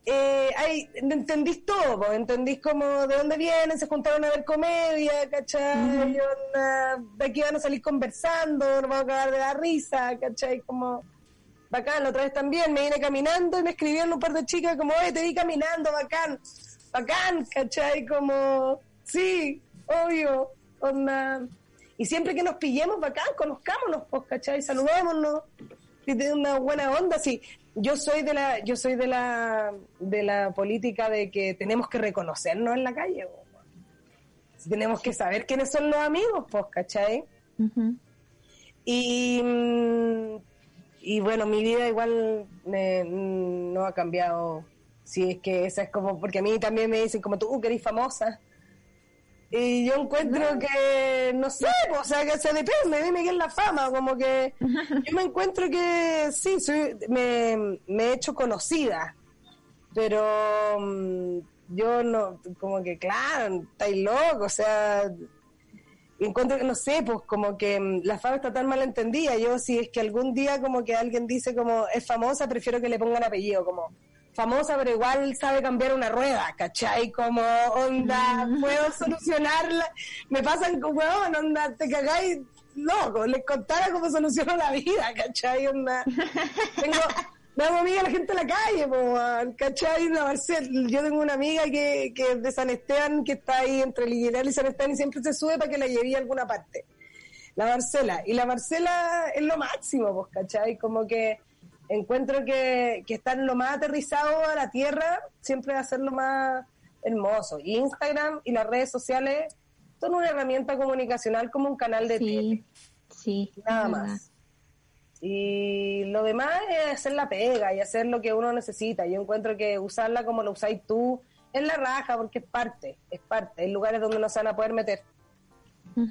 eh, hay, entendís todo, entendís como de dónde vienen, se juntaron a ver comedia, ¿cachai? de aquí van a salir conversando, nos vamos a acabar de la risa, ¿cachai? Como bacán, la otra vez también me vine caminando y me escribieron un par de chicas como, oye, te vi caminando, bacán, bacán, ¿cachai? Como, sí, obvio, onda. Y siempre que nos pillemos, bacán, conozcámonos, pues, ¿cachai? Saludémonos, y de una buena onda, sí. Yo soy de la yo soy de la de la política de que tenemos que reconocernos en la calle tenemos que saber quiénes son los amigos pues ¿cachai? y y bueno mi vida igual no ha cambiado. Si es que esa es como porque a mí también me dicen como tú que eres famosa y yo encuentro que, no sé, o sea, que se depende, dime qué es la fama, como que yo me encuentro que sí, soy, me, he hecho conocida, pero mm, yo no, como que, claro, estáis loco, o sea, encuentro que, no sé, pues como que mm, la fama está tan mal entendida, yo si es que algún día como que alguien dice como es famosa, prefiero que le pongan apellido, como famosa, pero igual sabe cambiar una rueda, ¿cachai? Como onda, Mm. puedo solucionarla. Me pasan como, weón, onda, te cagáis loco, les contara cómo soluciono la vida, ¿cachai? Onda. Tengo, me hago amiga de la gente de la calle, po, ¿cachai? La Marcel, yo tengo una amiga que, que es de San Esteban, que está ahí entre Ligueral y San Esteban y siempre se sube para que la lleve a alguna parte. La Marcela. Y la Marcela es lo máximo, pues, ¿cachai? Como que encuentro que, que estar lo más aterrizado a la tierra siempre va a ser lo más hermoso. Y Instagram y las redes sociales son una herramienta comunicacional como un canal de tele, Sí, sí. nada más. Y lo demás es hacer la pega y hacer lo que uno necesita. Yo encuentro que usarla como lo usáis tú es la raja porque es parte, es parte. Hay lugares donde no se van a poder meter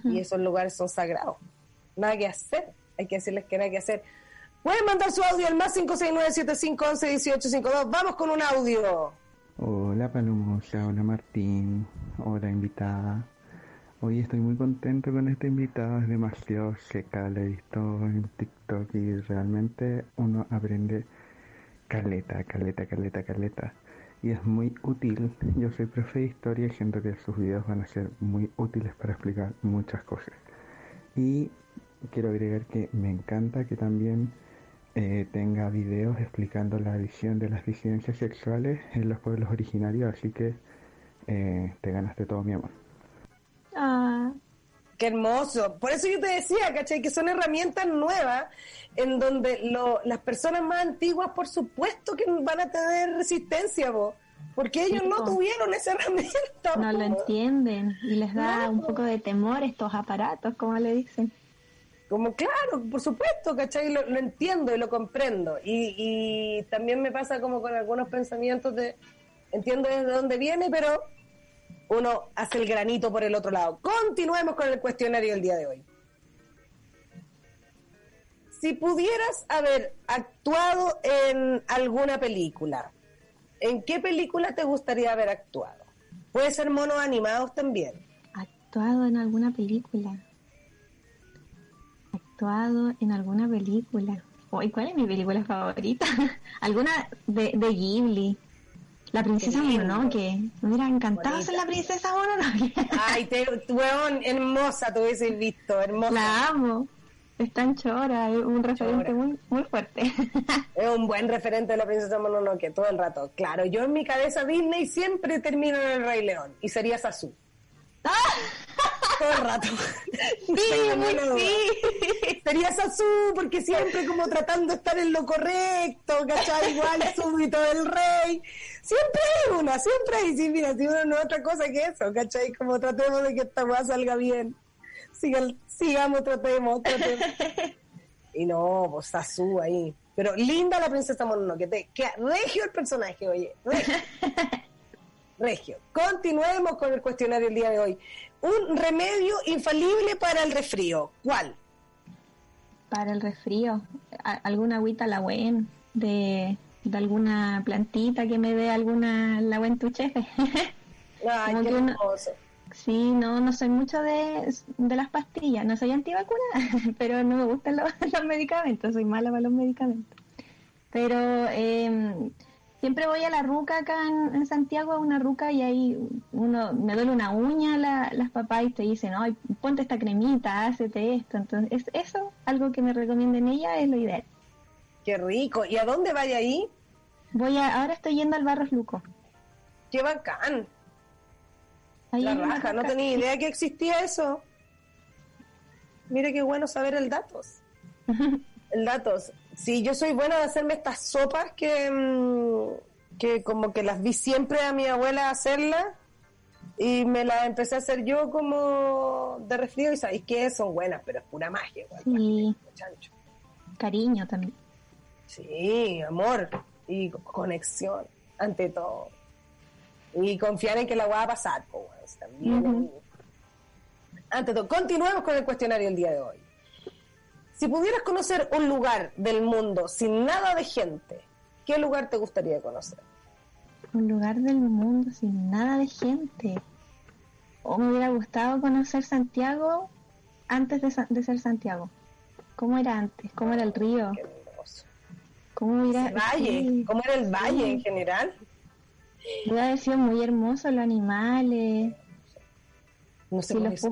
y esos lugares son sagrados. Nada que hacer, hay que decirles que nada que hacer. Pueden mandar su audio al más 569-7511-1852. Vamos con un audio. Hola Palomosa, hola Martín, hola invitada. Hoy estoy muy contento con esta invitada, es demasiado seca, la he visto en TikTok y realmente uno aprende caleta, caleta, caleta, caleta. Y es muy útil, yo soy profe de historia y siento que sus videos van a ser muy útiles para explicar muchas cosas. Y quiero agregar que me encanta que también eh, tenga videos explicando la visión de las disidencias sexuales en los pueblos originarios, así que eh, te ganaste todo mi amor. Ah, Qué hermoso. Por eso yo te decía, ¿cachai? Que son herramientas nuevas en donde lo- las personas más antiguas, por supuesto que van a tener resistencia, vos. Porque ellos Sí, no tuvieron esa herramienta. no lo entienden y les da un poco de temor estos aparatos, como le dicen. Como claro, por supuesto, ¿cachai? Lo, lo entiendo y lo comprendo. Y, y también me pasa como con algunos pensamientos de, entiendo desde dónde viene, pero uno hace el granito por el otro lado. Continuemos con el cuestionario del día de hoy. Si pudieras haber actuado en alguna película, ¿en qué película te gustaría haber actuado? Puede ser monos animados también. Actuado en alguna película. Actuado en alguna película. Uy, ¿cuál es mi película favorita? alguna de, de Ghibli. La princesa. Mononoke. Me hubiera encantado ser la princesa Mononoke. Ay, te, weón, hermosa, te hubieses visto, hermosa. la amo. Es tan chora, es un referente muy, muy fuerte. Es un buen referente de la princesa Mononoke todo el rato. Claro, yo en mi cabeza Disney siempre termino en el Rey León y sería Sasu. Todo el rato. sí, muy sí. Sería Sasu porque siempre como tratando de estar en lo correcto, ¿cachai? Igual súbito del rey. Siempre hay una, siempre hay. Sí, mira, si uno no es otra cosa que eso, ¿cachai? Como tratemos de que esta weá salga bien. Sigan, sigamos, tratemos, tratemos. Y no, pues Sasu ahí. Pero linda la princesa Mononoke. Te queda regio el personaje, oye. Regio. Regio. Continuemos con el cuestionario el día de hoy. Un remedio infalible para el resfrío. ¿Cuál? Para el resfrío, alguna agüita la buen de, de alguna plantita que me dé alguna la buen tu chefe. Ay, qué uno- sí, no, no soy mucho de, de las pastillas, no soy antivacuna, pero no me gustan los, los medicamentos, soy mala para los medicamentos. Pero eh, siempre voy a la ruca acá en, en Santiago, a una ruca, y ahí uno me duele una uña, la- las papás y te dicen, ay, ponte esta cremita, hácete esto. Entonces, es, eso, algo que me recomienden ella, es lo ideal. Qué rico. ¿Y a dónde vaya ahí? Voy a, ahora estoy yendo al Barros Luco. Qué bacán. Ahí La raja, no tenía idea que existía eso. Mire qué bueno saber el datos. El datos. Sí, yo soy buena de hacerme estas sopas que, mm, que como que las vi siempre a mi abuela hacerlas y me las empecé a hacer yo como de resfrío y sabéis que son buenas, pero es pura magia. igual, Sí, chancho. cariño también. Sí, amor y co- conexión, ante todo. Y confiar en que la va a pasar, pues, también. Ujú. Ante todo, continuemos con el cuestionario el día de hoy. Si pudieras conocer un lugar del mundo sin nada de gente, ¿qué lugar te gustaría conocer? Un lugar del mundo sin nada de gente. O me hubiera gustado conocer Santiago antes de, ser Santiago. ¿Cómo era antes? ¿Cómo era el río? Qué. ¿Cómo era? El valle, sí, cómo era el valle sí. en general. Debe haber sido muy hermoso los animales. No sé cómo los es-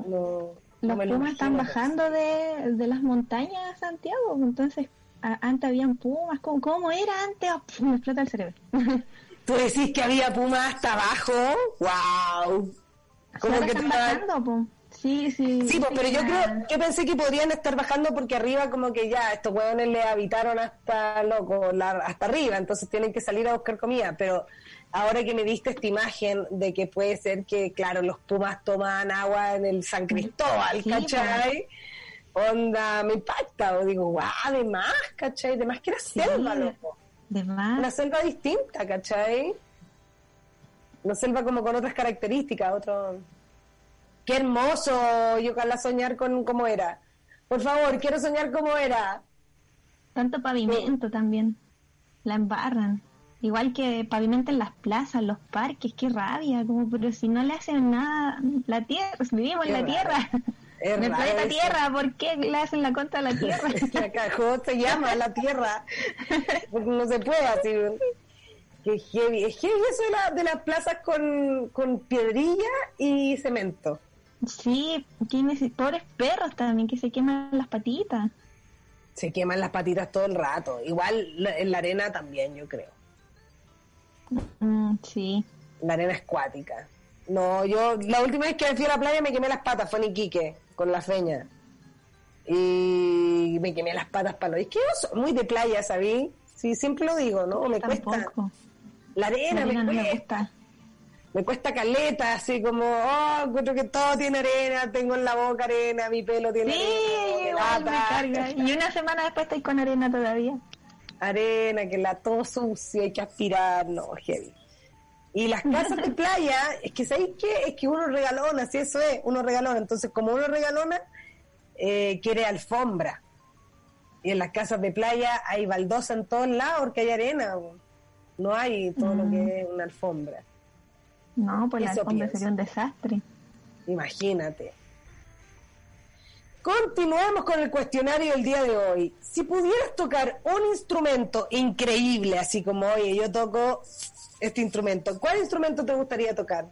no- Los pumas están bajando de, de las montañas a Santiago, entonces a- antes habían pumas, ¿cómo, cómo era antes? Oh, pf, me explota el cerebro. ¿Tú decís que había pumas hasta abajo? ¡Wow! Como que están bajando, po. Sí, sí. Sí, pues, pero yo creo, yo pensé que podrían estar bajando porque arriba como que ya estos hueones le habitaron hasta loco, la- hasta arriba, entonces tienen que salir a buscar comida, pero ahora que me diste esta imagen de que puede ser que, claro, los pumas toman agua en el San Cristóbal, Sí, ¿cachai? Onda, me impacta, o digo, guau, de más, ¿cachai? De más que era Sí, selva, loco. De más. Una selva distinta, ¿cachai? Una selva como con otras características, otro... Qué hermoso, yo ojalá soñar con cómo era. Por favor, quiero soñar como era. Tanto pavimento también. La embarran. Igual que pavimentan las plazas, los parques, qué rabia, como pero si no le hacen nada, la tierra, vivimos en la tierra, en el planeta eso. Tierra, ¿por qué le hacen la contra a la tierra? La cajón se llama la tierra. Porque no se puede así. Qué heavy. Es heavy eso de, la- de las plazas con, con piedrilla y cemento. Sí, pobres perros también que se queman las patitas. Se queman las patitas todo el rato. Igual en la arena también, yo creo. Mm, sí. La arena es cuática. No, yo la última vez que fui a la playa me quemé las patas, fue en Iquique, con la feña. Y me quemé las patas para lo... Es que yo soy muy de playa, ¿sabí? Sí, siempre lo digo, ¿no? Me cuesta. La arena, La arena no me me cuesta. gusta. Me cuesta caleta, así como, oh, encuentro que todo tiene arena, tengo en la boca arena, mi pelo tiene Sí, arena, me igual me lata. carga. Y una semana después estoy con arena todavía. Arena, que la todo sucio, hay que aspirar, no, heavy. Y las casas de playa, es que ¿sabéis qué? Es que uno regalona, así eso es, uno regalona. Entonces, como uno regalona, eh, quiere alfombra. Y en las casas de playa hay baldosa en todos lados porque hay arena. bo. No hay todo lo que es una alfombra. No, pues la Eso alfombra pienso. sería un desastre. Imagínate. Continuemos con el cuestionario del día de hoy. Si pudieras tocar un instrumento increíble, así como, oye, yo toco este instrumento, ¿cuál instrumento te gustaría tocar?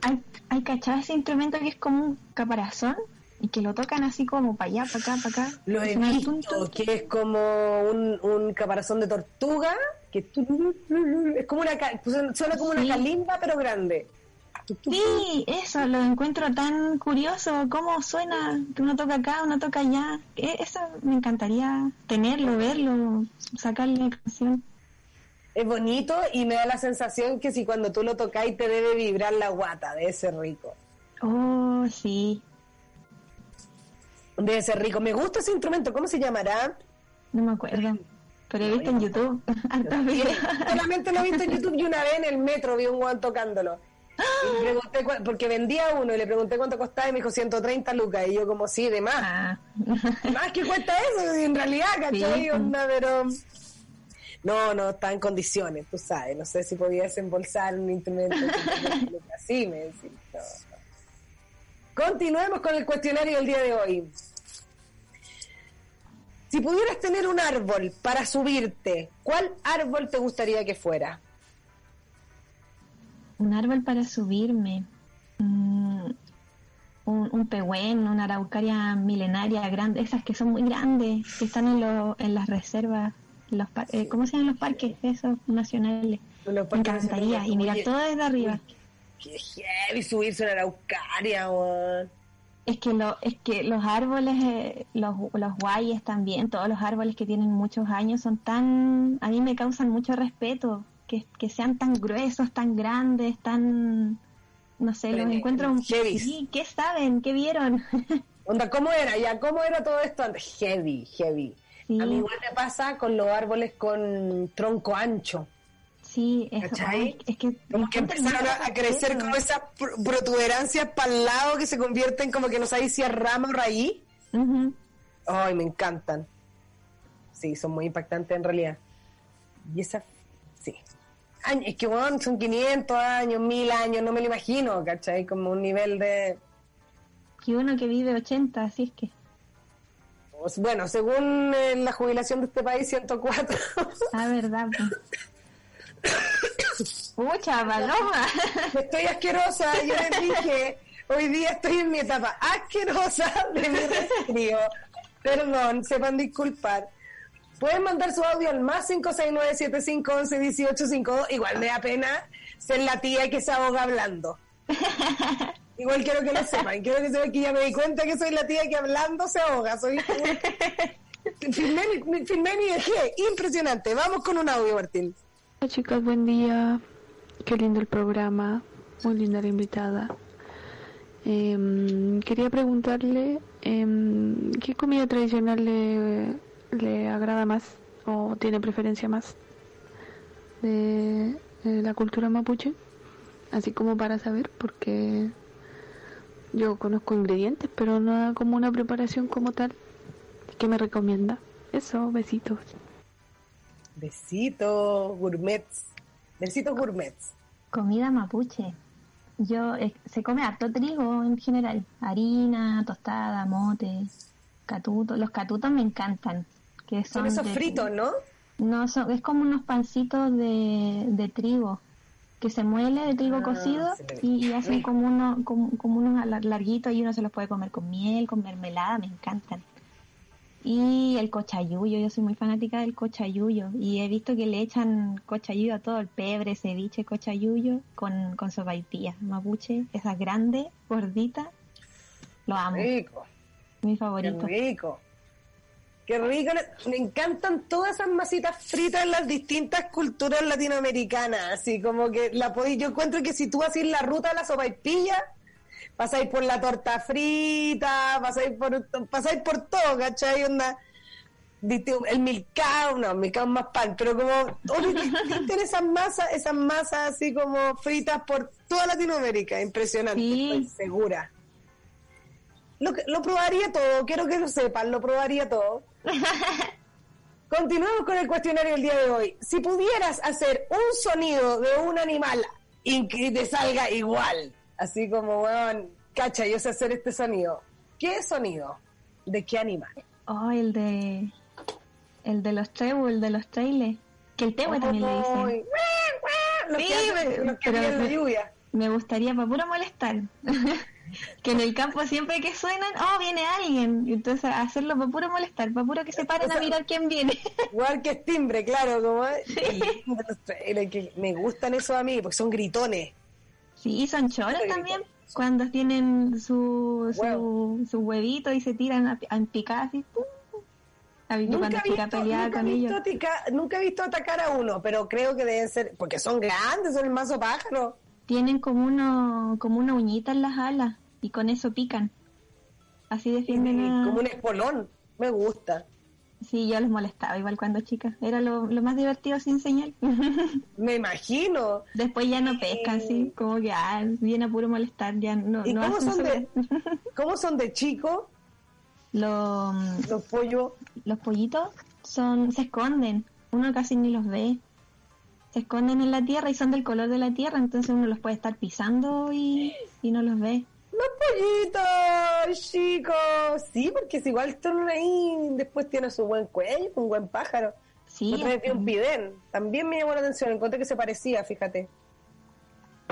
Hay, hay cachado ese instrumento que es como un caparazón y que lo tocan así como para allá, para acá, para acá. Lo he visto, tum, tum, tum. que es como un, un caparazón de tortuga, que es como una, suena como una calimba, pero grande. Sí, eso, lo encuentro tan curioso, cómo suena, que uno toca acá, uno toca allá. E- Eso me encantaría tenerlo, verlo, sacarle canción. Es bonito y me da la sensación que si cuando tú lo tocáis te debe vibrar la guata, debe ser rico. Oh, sí, Debe ser rico. Me gusta ese instrumento, ¿cómo se llamará? no me acuerdo. Pero he visto en YouTube solamente lo he visto en YouTube y una vez en el metro vi un guan tocándolo. Y le pregunté porque vendía uno y le pregunté cuánto costaba y me dijo 130 lucas. Y yo como, sí, de más. Ah. Más que cuesta eso, en realidad, ¿cachai? Sí. Onda, pero... No, no, está en condiciones, tú sabes. No sé si podías embolsar un instrumento. Así me decís. no. Continuemos con el cuestionario del día de hoy. Si pudieras tener un árbol para subirte, ¿cuál árbol te gustaría que fuera? Un árbol para subirme. Mm, un, un pehuen, una araucaria milenaria grande, esas que son muy grandes, que están en, lo- en las reservas, en los par- eh, ¿cómo se llaman los parques esos nacionales? Los Me encantaría, y mirar todo desde arriba. Qué heavy subirse una araucaria, weón. Es que, lo, es que los árboles, eh, los, los guayes también, todos los árboles que tienen muchos años son tan, a mí me causan mucho respeto, que, que sean tan gruesos, tan grandes, tan, no sé, los encuentro, heavy. sí, ¿qué saben? ¿Qué vieron? Onda, ¿cómo era? Ya, ¿cómo era todo esto? Heavy, heavy. Sí. A mí igual me pasa con los árboles con tronco ancho. sí, eso, es que, Como que empezaron a, a crecer como esas pr- protuberancias para el lado que se convierten como que no sabéis si es rama o raíz. Ay, me encantan. Sí, son muy impactantes en realidad. Y esas, sí. Es que, bueno, son 500 años, 1000 años, no me lo imagino, ¿cachai? Como un nivel de... Y uno que vive 80, así es que, Pues, Bueno, según eh, la jubilación de este país, 104. Ah, verdad. pues. Pucha, paloma. estoy asquerosa, yo les dije, hoy día estoy en mi etapa asquerosa de mi resfrío. Perdón, sepan disculpar. Pueden mandar su audio al más 569-7511-1852. Igual me da pena ser la tía que se ahoga hablando. Igual quiero que lo sepan. Quiero que sepan que ya me di cuenta que soy la tía que hablando se ahoga. Soy firmé, mi- firmé mi dejé. Impresionante. Vamos con un audio, Martín. Hola chicas, buen día. Qué lindo el programa. Muy linda la invitada. Em, quería preguntarle em, qué comida tradicional le, le agrada más o tiene preferencia más de, de la cultura mapuche. Así como para saber, porque yo conozco ingredientes, pero no como una preparación como tal. ¿Qué me recomienda? Eso, besitos. Besitos gourmets. Besitos gourmets. Comida mapuche. Yo, eh, se come harto trigo en general. Harina, tostada, mote, catuto. Los catutos me encantan. Que son, Son esos de- fritos, ¿no? No, son, es como unos pancitos de, de trigo que se muele de trigo Ah, cocido y, y hacen como, uno, como, como unos lar- larguitos y uno se los puede comer con miel, con mermelada, me encantan. Y el cochayuyo, yo soy muy fanática del cochayuyo y he visto que le echan cochayuyo a todo, el pebre, ceviche, cochayuyo con, con sopaipilla, mapuche, esas grandes, gorditas, lo amo, Rico. mi Qué favorito. rico. Qué rico. Me encantan todas esas masitas fritas en las distintas culturas latinoamericanas. Así como que la podéis. Yo encuentro que si tú haces la ruta de la sopaipilla, pasáis por la torta frita, pasáis por, pasáis por todo, ¿cachai? Onda, el milcao, no, el milcao es más pan, pero como tienen esas masas, esas masas así como fritas por toda Latinoamérica, impresionante, Sí. estoy segura. Lo, lo probaría todo, quiero que lo sepan, lo probaría todo. Continuamos con el cuestionario del día de hoy. Si pudieras hacer un sonido de un animal y que te salga igual, así como, weón, cacha, yo sé hacer este sonido, ¿qué sonido? ¿De qué animal? Oh, el de. El de los trebu, el de los trailers. Que el tewe también le dicen. Ay, Los Sí, que, hacen- pero- los que pero- la lluvia. Me gustaría para puro molestar. que en el campo siempre que suenan, oh, viene alguien. Y entonces hacerlo para puro molestar, para puro que se paren O sea, a mirar quién viene. Igual que es timbre, claro, como que me gustan esos a mí, porque son gritones. sí, son choros también. Cuando tienen su, su, su huevito y se tiran a, a picar así. ¡pum! ¿Has visto cuando Nunca he, visto, nunca, atica- nunca visto atacar a uno, pero creo que deben ser, porque son grandes, son el mazo pájaro. Tienen como uno, como una uñita en las alas y con eso pican. Así defienden a... Como un espolón. Me gusta. Sí, yo los molestaba igual cuando chica. Era lo, lo más divertido sin señal. Me imagino. Después ya no pescan, sí. Como que, ah, viene a puro molestar, ya no, ¿Y no cómo son, de, cómo son de chicos Lo- los pollos? los pollitos son, se esconden. Uno casi ni los ve. Se esconden en la tierra y son del color de la tierra, entonces uno los puede estar pisando y, y no los ve. Los pollitos, chicos. Sí, porque si igual están ahí, después tiene su buen cuello, un buen pájaro. Sí, vi un pidén. También me llamó la atención. Encontré que se parecía, fíjate.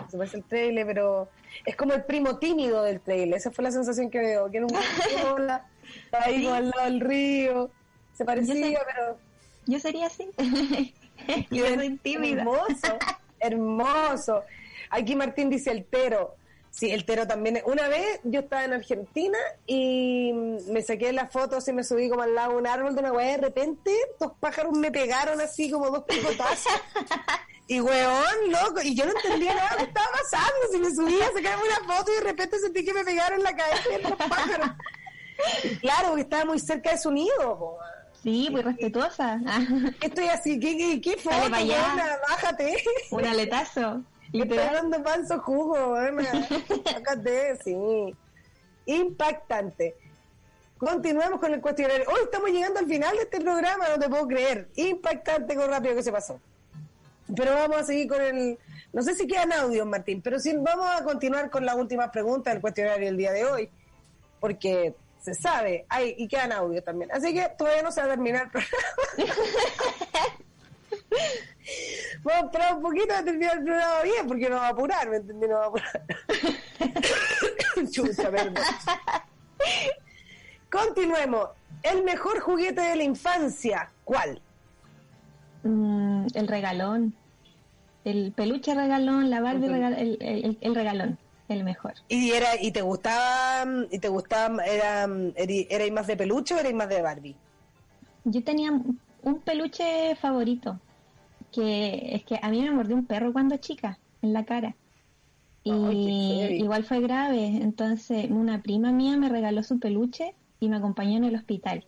Se parece el trailer, pero es como el primo tímido del trailer. Esa fue la sensación que veo. Que era un está ahí como al lado del río. Se parecía, pero yo sería así. yo soy tímida. Hermoso, hermoso. Aquí Martín dice el tero. Sí, el tero también. Una vez yo estaba en Argentina y me saqué las fotos y me subí como al lado de un árbol de una weá. De repente, dos pájaros me pegaron así como dos picotazos. Y weón, loco, y yo no entendía nada que estaba pasando. Si me subía a sacarme una foto y de repente sentí que me pegaron en la cabeza y los pájaros. Y claro, porque estaba muy cerca de su nido. Sí, muy respetuosa. Estoy así, ¿qué, qué, qué foto? Dale? Bájate. Un aletazo. Y estoy Literal. dando panzo jugo, weona. Sácate, sí. Impactante. Continuamos con el cuestionario. Hoy estamos llegando al final de este programa, no te puedo creer. Impactante con rápido que se pasó. Pero vamos a seguir con el... No sé si quedan audios, Martín, pero sí vamos a continuar con la última pregunta del cuestionario del día de hoy. Porque se sabe, hay, y quedan audio también. Así que todavía no se va a terminar. Vamos a un poquito a terminar el programa bien, porque no va a apurar, ¿me entendí? No va a apurar. Chucha, perdón. Continuemos. El mejor juguete de la infancia, ¿cuál? Mm, el regalón. El peluche regalón, la Barbie Ujú. regal- el, el- el regalón, el mejor. ¿Y era y te gustaba, y te gustaba, era, erais más de peluche o erais más de Barbie? Yo tenía un peluche favorito, que es que a mí me mordió un perro cuando chica, en la cara. Y Ay, igual fue grave, entonces una prima mía me regaló su peluche y me acompañó en el hospital.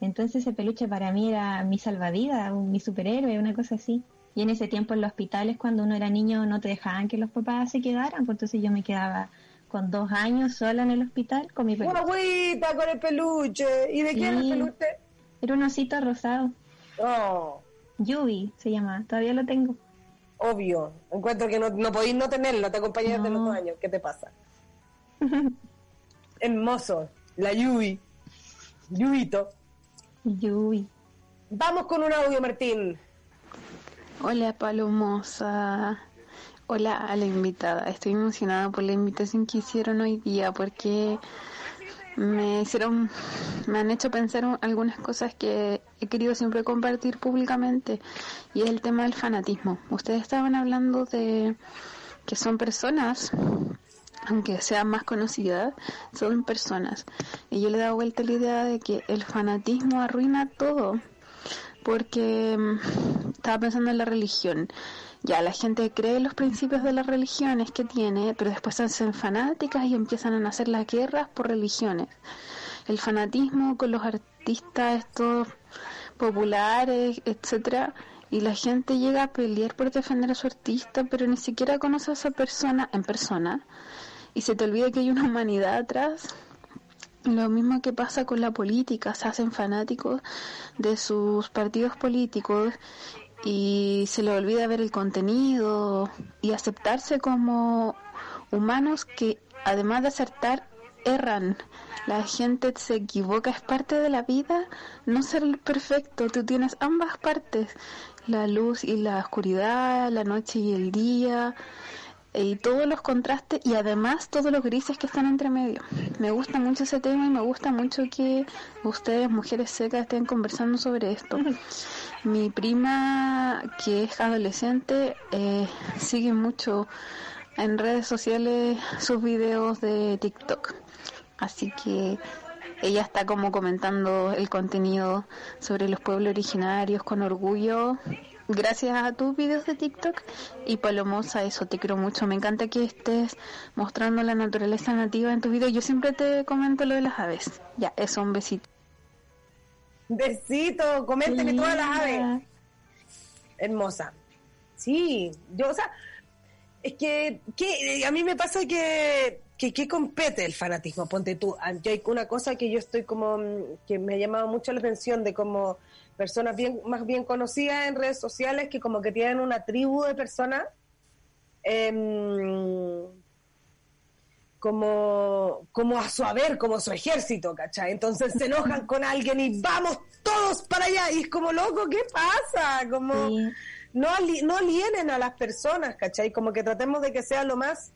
Entonces ese peluche para mí era mi salvavidas, un- mi superhéroe, una cosa así. Y en ese tiempo en los hospitales, cuando uno era niño, no te dejaban que los papás se quedaran, pues entonces yo me quedaba con dos años sola en el hospital con mi peluche. Una agüita con el peluche. ¿Y de quién era el peluche? Era un osito rosado, Oh, Yubi se llama, todavía lo tengo. obvio. Encuentro que no, no podéis no tenerlo, te acompañé desde los dos años. ¿Qué te pasa? Hermoso. La Yubi. Yubito. Yubi. Vamos con un audio, Martín. Hola Palomosa. Hola a la invitada. Estoy emocionada por la invitación que hicieron hoy día porque me hicieron, me han hecho pensar en algunas cosas que he querido siempre compartir públicamente y es el tema del fanatismo. Ustedes estaban hablando de que son personas, aunque sean más conocidas, son personas. Y yo le he dado vuelta la idea de que el fanatismo arruina todo porque estaba pensando en la religión. Ya, la gente cree los principios de las religiones que tiene, pero después se hacen fanáticas y empiezan a nacer las guerras por religiones. El fanatismo con los artistas estos populares, etcétera, y la gente llega a pelear por defender a su artista, pero ni siquiera conoce a esa persona en persona, y se te olvida que hay una humanidad atrás lo mismo que pasa con la política, se hacen fanáticos de sus partidos políticos y se les olvida ver el contenido y aceptarse como humanos que además de acertar erran. La gente se equivoca, es parte de la vida no ser perfecto, tú tienes ambas partes, la luz y la oscuridad, la noche y el día, y todos los contrastes y además todos los grises que están entre medio. Me gusta mucho ese tema y me gusta mucho que ustedes, mujeres secas, estén conversando sobre esto. Mi prima, que es adolescente, eh, sigue mucho en redes sociales sus videos de TikTok. Así que ella está como comentando el contenido sobre los pueblos originarios con orgullo gracias a tus videos de TikTok y Palomosa, eso te quiero mucho. Me encanta que estés mostrando la naturaleza nativa en tus videos. Yo siempre te comento lo de las aves. Ya, eso, un besito. Besito, coménteme todas las aves. Hermosa. Sí, yo, o sea, es que, que a mí me pasa que, que, que compete el fanatismo. Ponte tú, yo hay una cosa que yo estoy como, mm, que me ha llamado mucho la atención de como personas bien, más bien conocidas en redes sociales que como que tienen una tribu de personas em, como, como a su haber, como su ejército, ¿cachai? Entonces se enojan con alguien y vamos todos para allá. Y es como, loco, ¿qué pasa? Como Sí. no, no alienen a las personas, ¿cachai? Como que tratemos de que sea lo más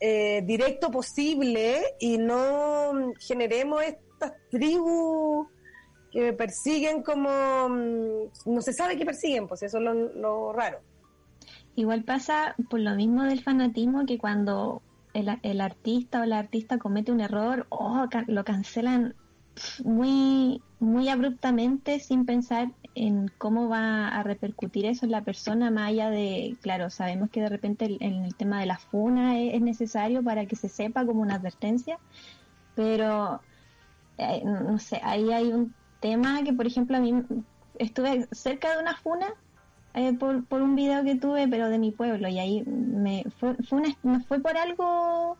eh, directo posible y no generemos estas tribus que persiguen como... mm, No se sabe qué persiguen, pues eso es lo, raro. Igual pasa por lo mismo del fanatismo que cuando el, el artista o la artista comete un error, oh, ca- lo cancelan muy, muy abruptamente sin pensar en cómo va a repercutir eso en la persona, más allá de, claro, sabemos que de repente en el tema de la funa es, es necesario para que se sepa como una advertencia, pero eh, no sé, ahí hay un tema que, por ejemplo, a mí estuve cerca de una funa eh, por, por un video que tuve, pero de mi pueblo, y ahí me fue, fue, una- fue por algo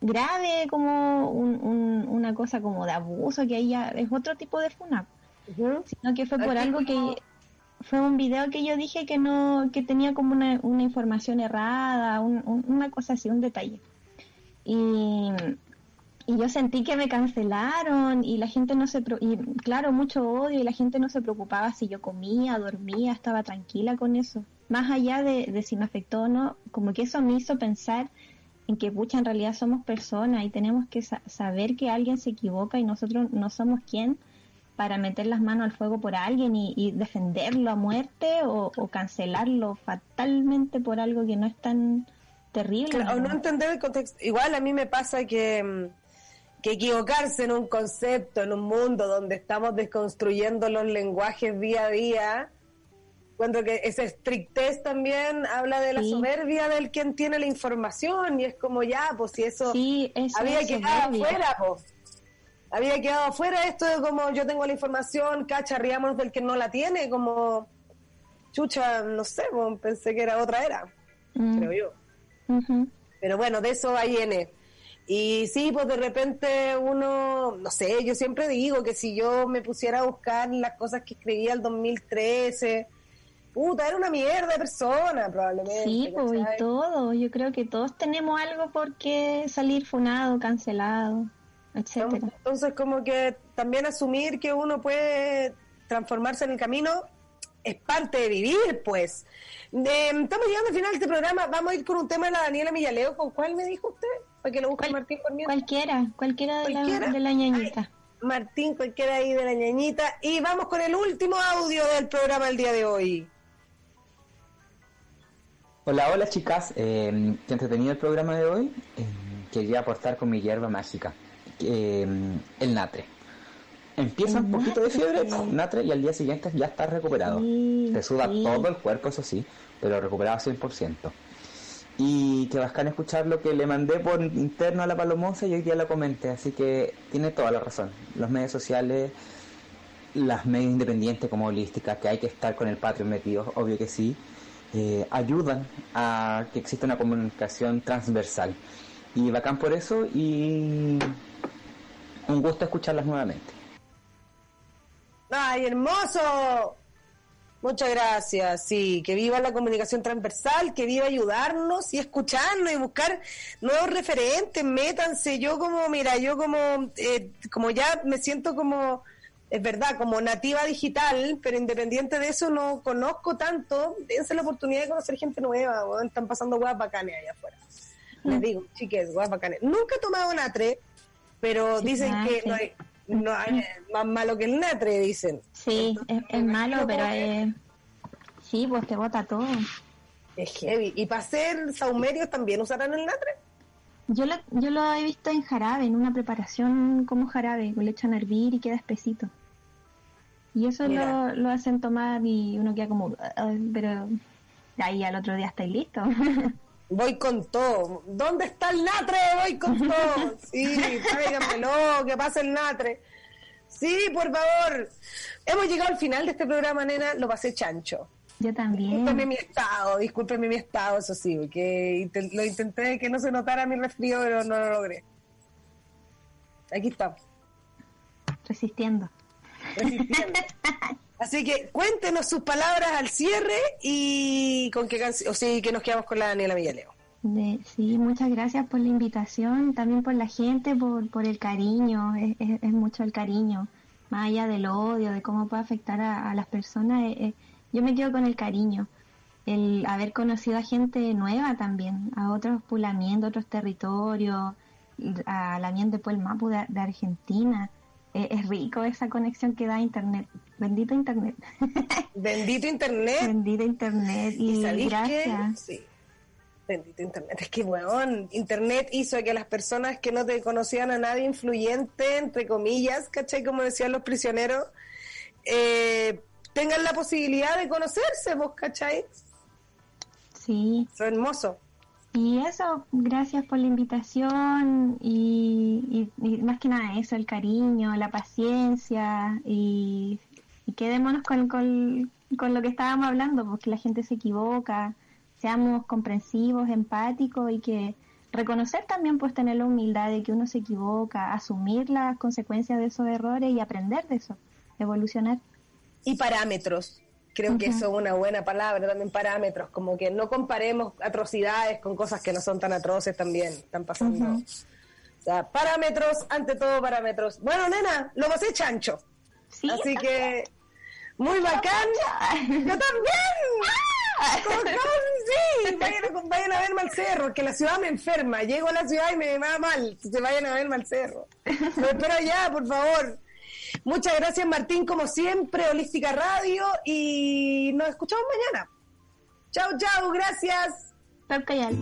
grave, como un- un- una cosa como de abuso, que ahí ya es otro tipo de funa, Ujú. sino que fue por algo como- que fue un video que yo dije que no, que tenía como una, una información errada, un- un- una cosa así, un detalle. Y yo sentí que me cancelaron y la gente no se, y claro, mucho odio y la gente no se preocupaba si yo comía, dormía, estaba tranquila con eso. Más allá de, de si me afectó o no, como que eso me hizo pensar en que, pucha, en realidad somos personas y tenemos que saber que alguien se equivoca y nosotros no somos quien para meter las manos al fuego por alguien y, defenderlo a muerte o, cancelarlo fatalmente por algo que no es tan terrible. o no entender el contexto. Igual a mí me pasa que mm, que equivocarse en un concepto, en un mundo donde estamos desconstruyendo los lenguajes día a día, cuando que esa estrictez también habla de la soberbia del quien tiene la información y es como ya, pues si eso, había quedado afuera, pues. Había quedado afuera esto de como yo tengo la información, cacharriamos del que no la tiene, como chucha, no sé, pues, pensé que era otra era, mm. creo yo. Pero bueno, de eso viene. Y sí, pues de repente uno, no sé, yo siempre digo que si yo me pusiera a buscar las cosas que escribía el 2013, puta, era una mierda de persona probablemente. Sí, pues y todo, yo creo que todos tenemos algo por qué salir funado, cancelado, etcétera. Entonces como que también asumir que uno puede transformarse en el camino es parte de vivir, pues. estamos llegando al final de este programa, vamos a ir con un tema de la Daniela Millaleo, ¿con cuál me dijo usted? Para que lo busque Martín Cualquiera, cualquiera de, La, de la ñañita. Martín, cualquiera ahí de la ñañita. Y vamos con el último audio del programa el día de hoy. Hola, hola chicas, eh, ¿te entretenido el programa de hoy? Eh, quería aportar con mi hierba mágica, eh, el natre. Empieza un poquito de fiebre, natre, y al día siguiente ya está recuperado. Te suda todo el cuerpo, eso sí, pero recuperado 100%. Y que bacán escuchar lo que le mandé por interno a la Palomosa y hoy día lo comenté, así que tiene toda la razón. Los medios sociales, las medios independientes como holísticas, que hay que estar con el Patreon metido, obvio que sí, eh, ayudan a que exista una comunicación transversal. Y bacán por eso y un gusto escucharlas nuevamente. ¡Ay, hermoso! Muchas gracias. Sí, que viva la comunicación transversal, que viva ayudarnos y escucharnos y buscar nuevos referentes. Métanse. Yo como, mira, yo como, eh, como ya me siento como, es verdad, como nativa digital, pero independiente de eso no conozco tanto. Dense la oportunidad de conocer gente nueva. Están pasando huevas bacanes allá afuera. Les mm. digo, chiques, huevas bacanes. Nunca he tomado natre, pero dicen que no hay no es más malo que el natre, dicen. Sí, es, malo, pero es... sí, pues te bota todo. Es heavy. ¿Y para hacer saumerios también usarán el natre? Yo lo, yo lo he visto en jarabe, en una preparación como jarabe, le echan a hervir y queda espesito. Y eso lo, lo, hacen tomar y uno queda como, pero ahí al otro día estáis listo. voy con todo. ¿Dónde está el natre? Voy con todo. Sí, tráiganmelo, que pase el natre. Sí, por favor. Hemos llegado al final de este programa, nena. Lo pasé chancho. Yo también. Discúlpeme mi estado, discúlpeme mi estado, eso sí, porque lo intenté que no se notara mi resfrío, pero no lo logré. Aquí estamos. Resistiendo. Resistiendo. Así que cuéntenos sus palabras al cierre y con qué canción, o sí, que nos quedamos con la Daniela Villaleo. sí, muchas gracias por la invitación, también por la gente, por, por el cariño, es, mucho el cariño, más allá del odio, de cómo puede afectar a, las personas, eh, eh, yo me quedo con el cariño, el haber conocido a gente nueva también, a otros pulamientos, otros territorios, a la mien de Puelmapu de, de Argentina, eh, es rico esa conexión que da Internet. Bendito Internet. Bendito Internet. Bendito Internet. Y, gracias. Sí. Bendito Internet. Es que, weón, Internet hizo que las personas que no te conocían a nadie influyente, entre comillas, ¿cachai? Como decían los prisioneros, eh, tengan la posibilidad de conocerse, vos, ¿cachai? Sí. Eso es hermoso. Y eso, gracias por la invitación y, más que nada eso, el cariño, la paciencia y, quedémonos con, con, con, lo que estábamos hablando, porque la gente se equivoca, seamos comprensivos, empáticos y que reconocer también pues tener la humildad de que uno se equivoca, asumir las consecuencias de esos errores y aprender de eso, evolucionar. Y parámetros, Creo que eso es una buena palabra, también parámetros, como que no comparemos atrocidades con cosas que no son tan atroces también, están pasando O sea, parámetros, ante todo parámetros. Bueno, nena, lo pasé chancho. Sí, Así que, muy bacán. Yo también. ¿Cómo- cómo? Sí, vayan a, vayan a verme al cerro, que la ciudad me enferma. Llego a la ciudad y me va mal. Se vayan a verme al cerro. Lo espero allá, por favor. Muchas gracias, Martín, como siempre, Holística Radio. Y nos escuchamos mañana. Chao, chao, gracias. Cayal.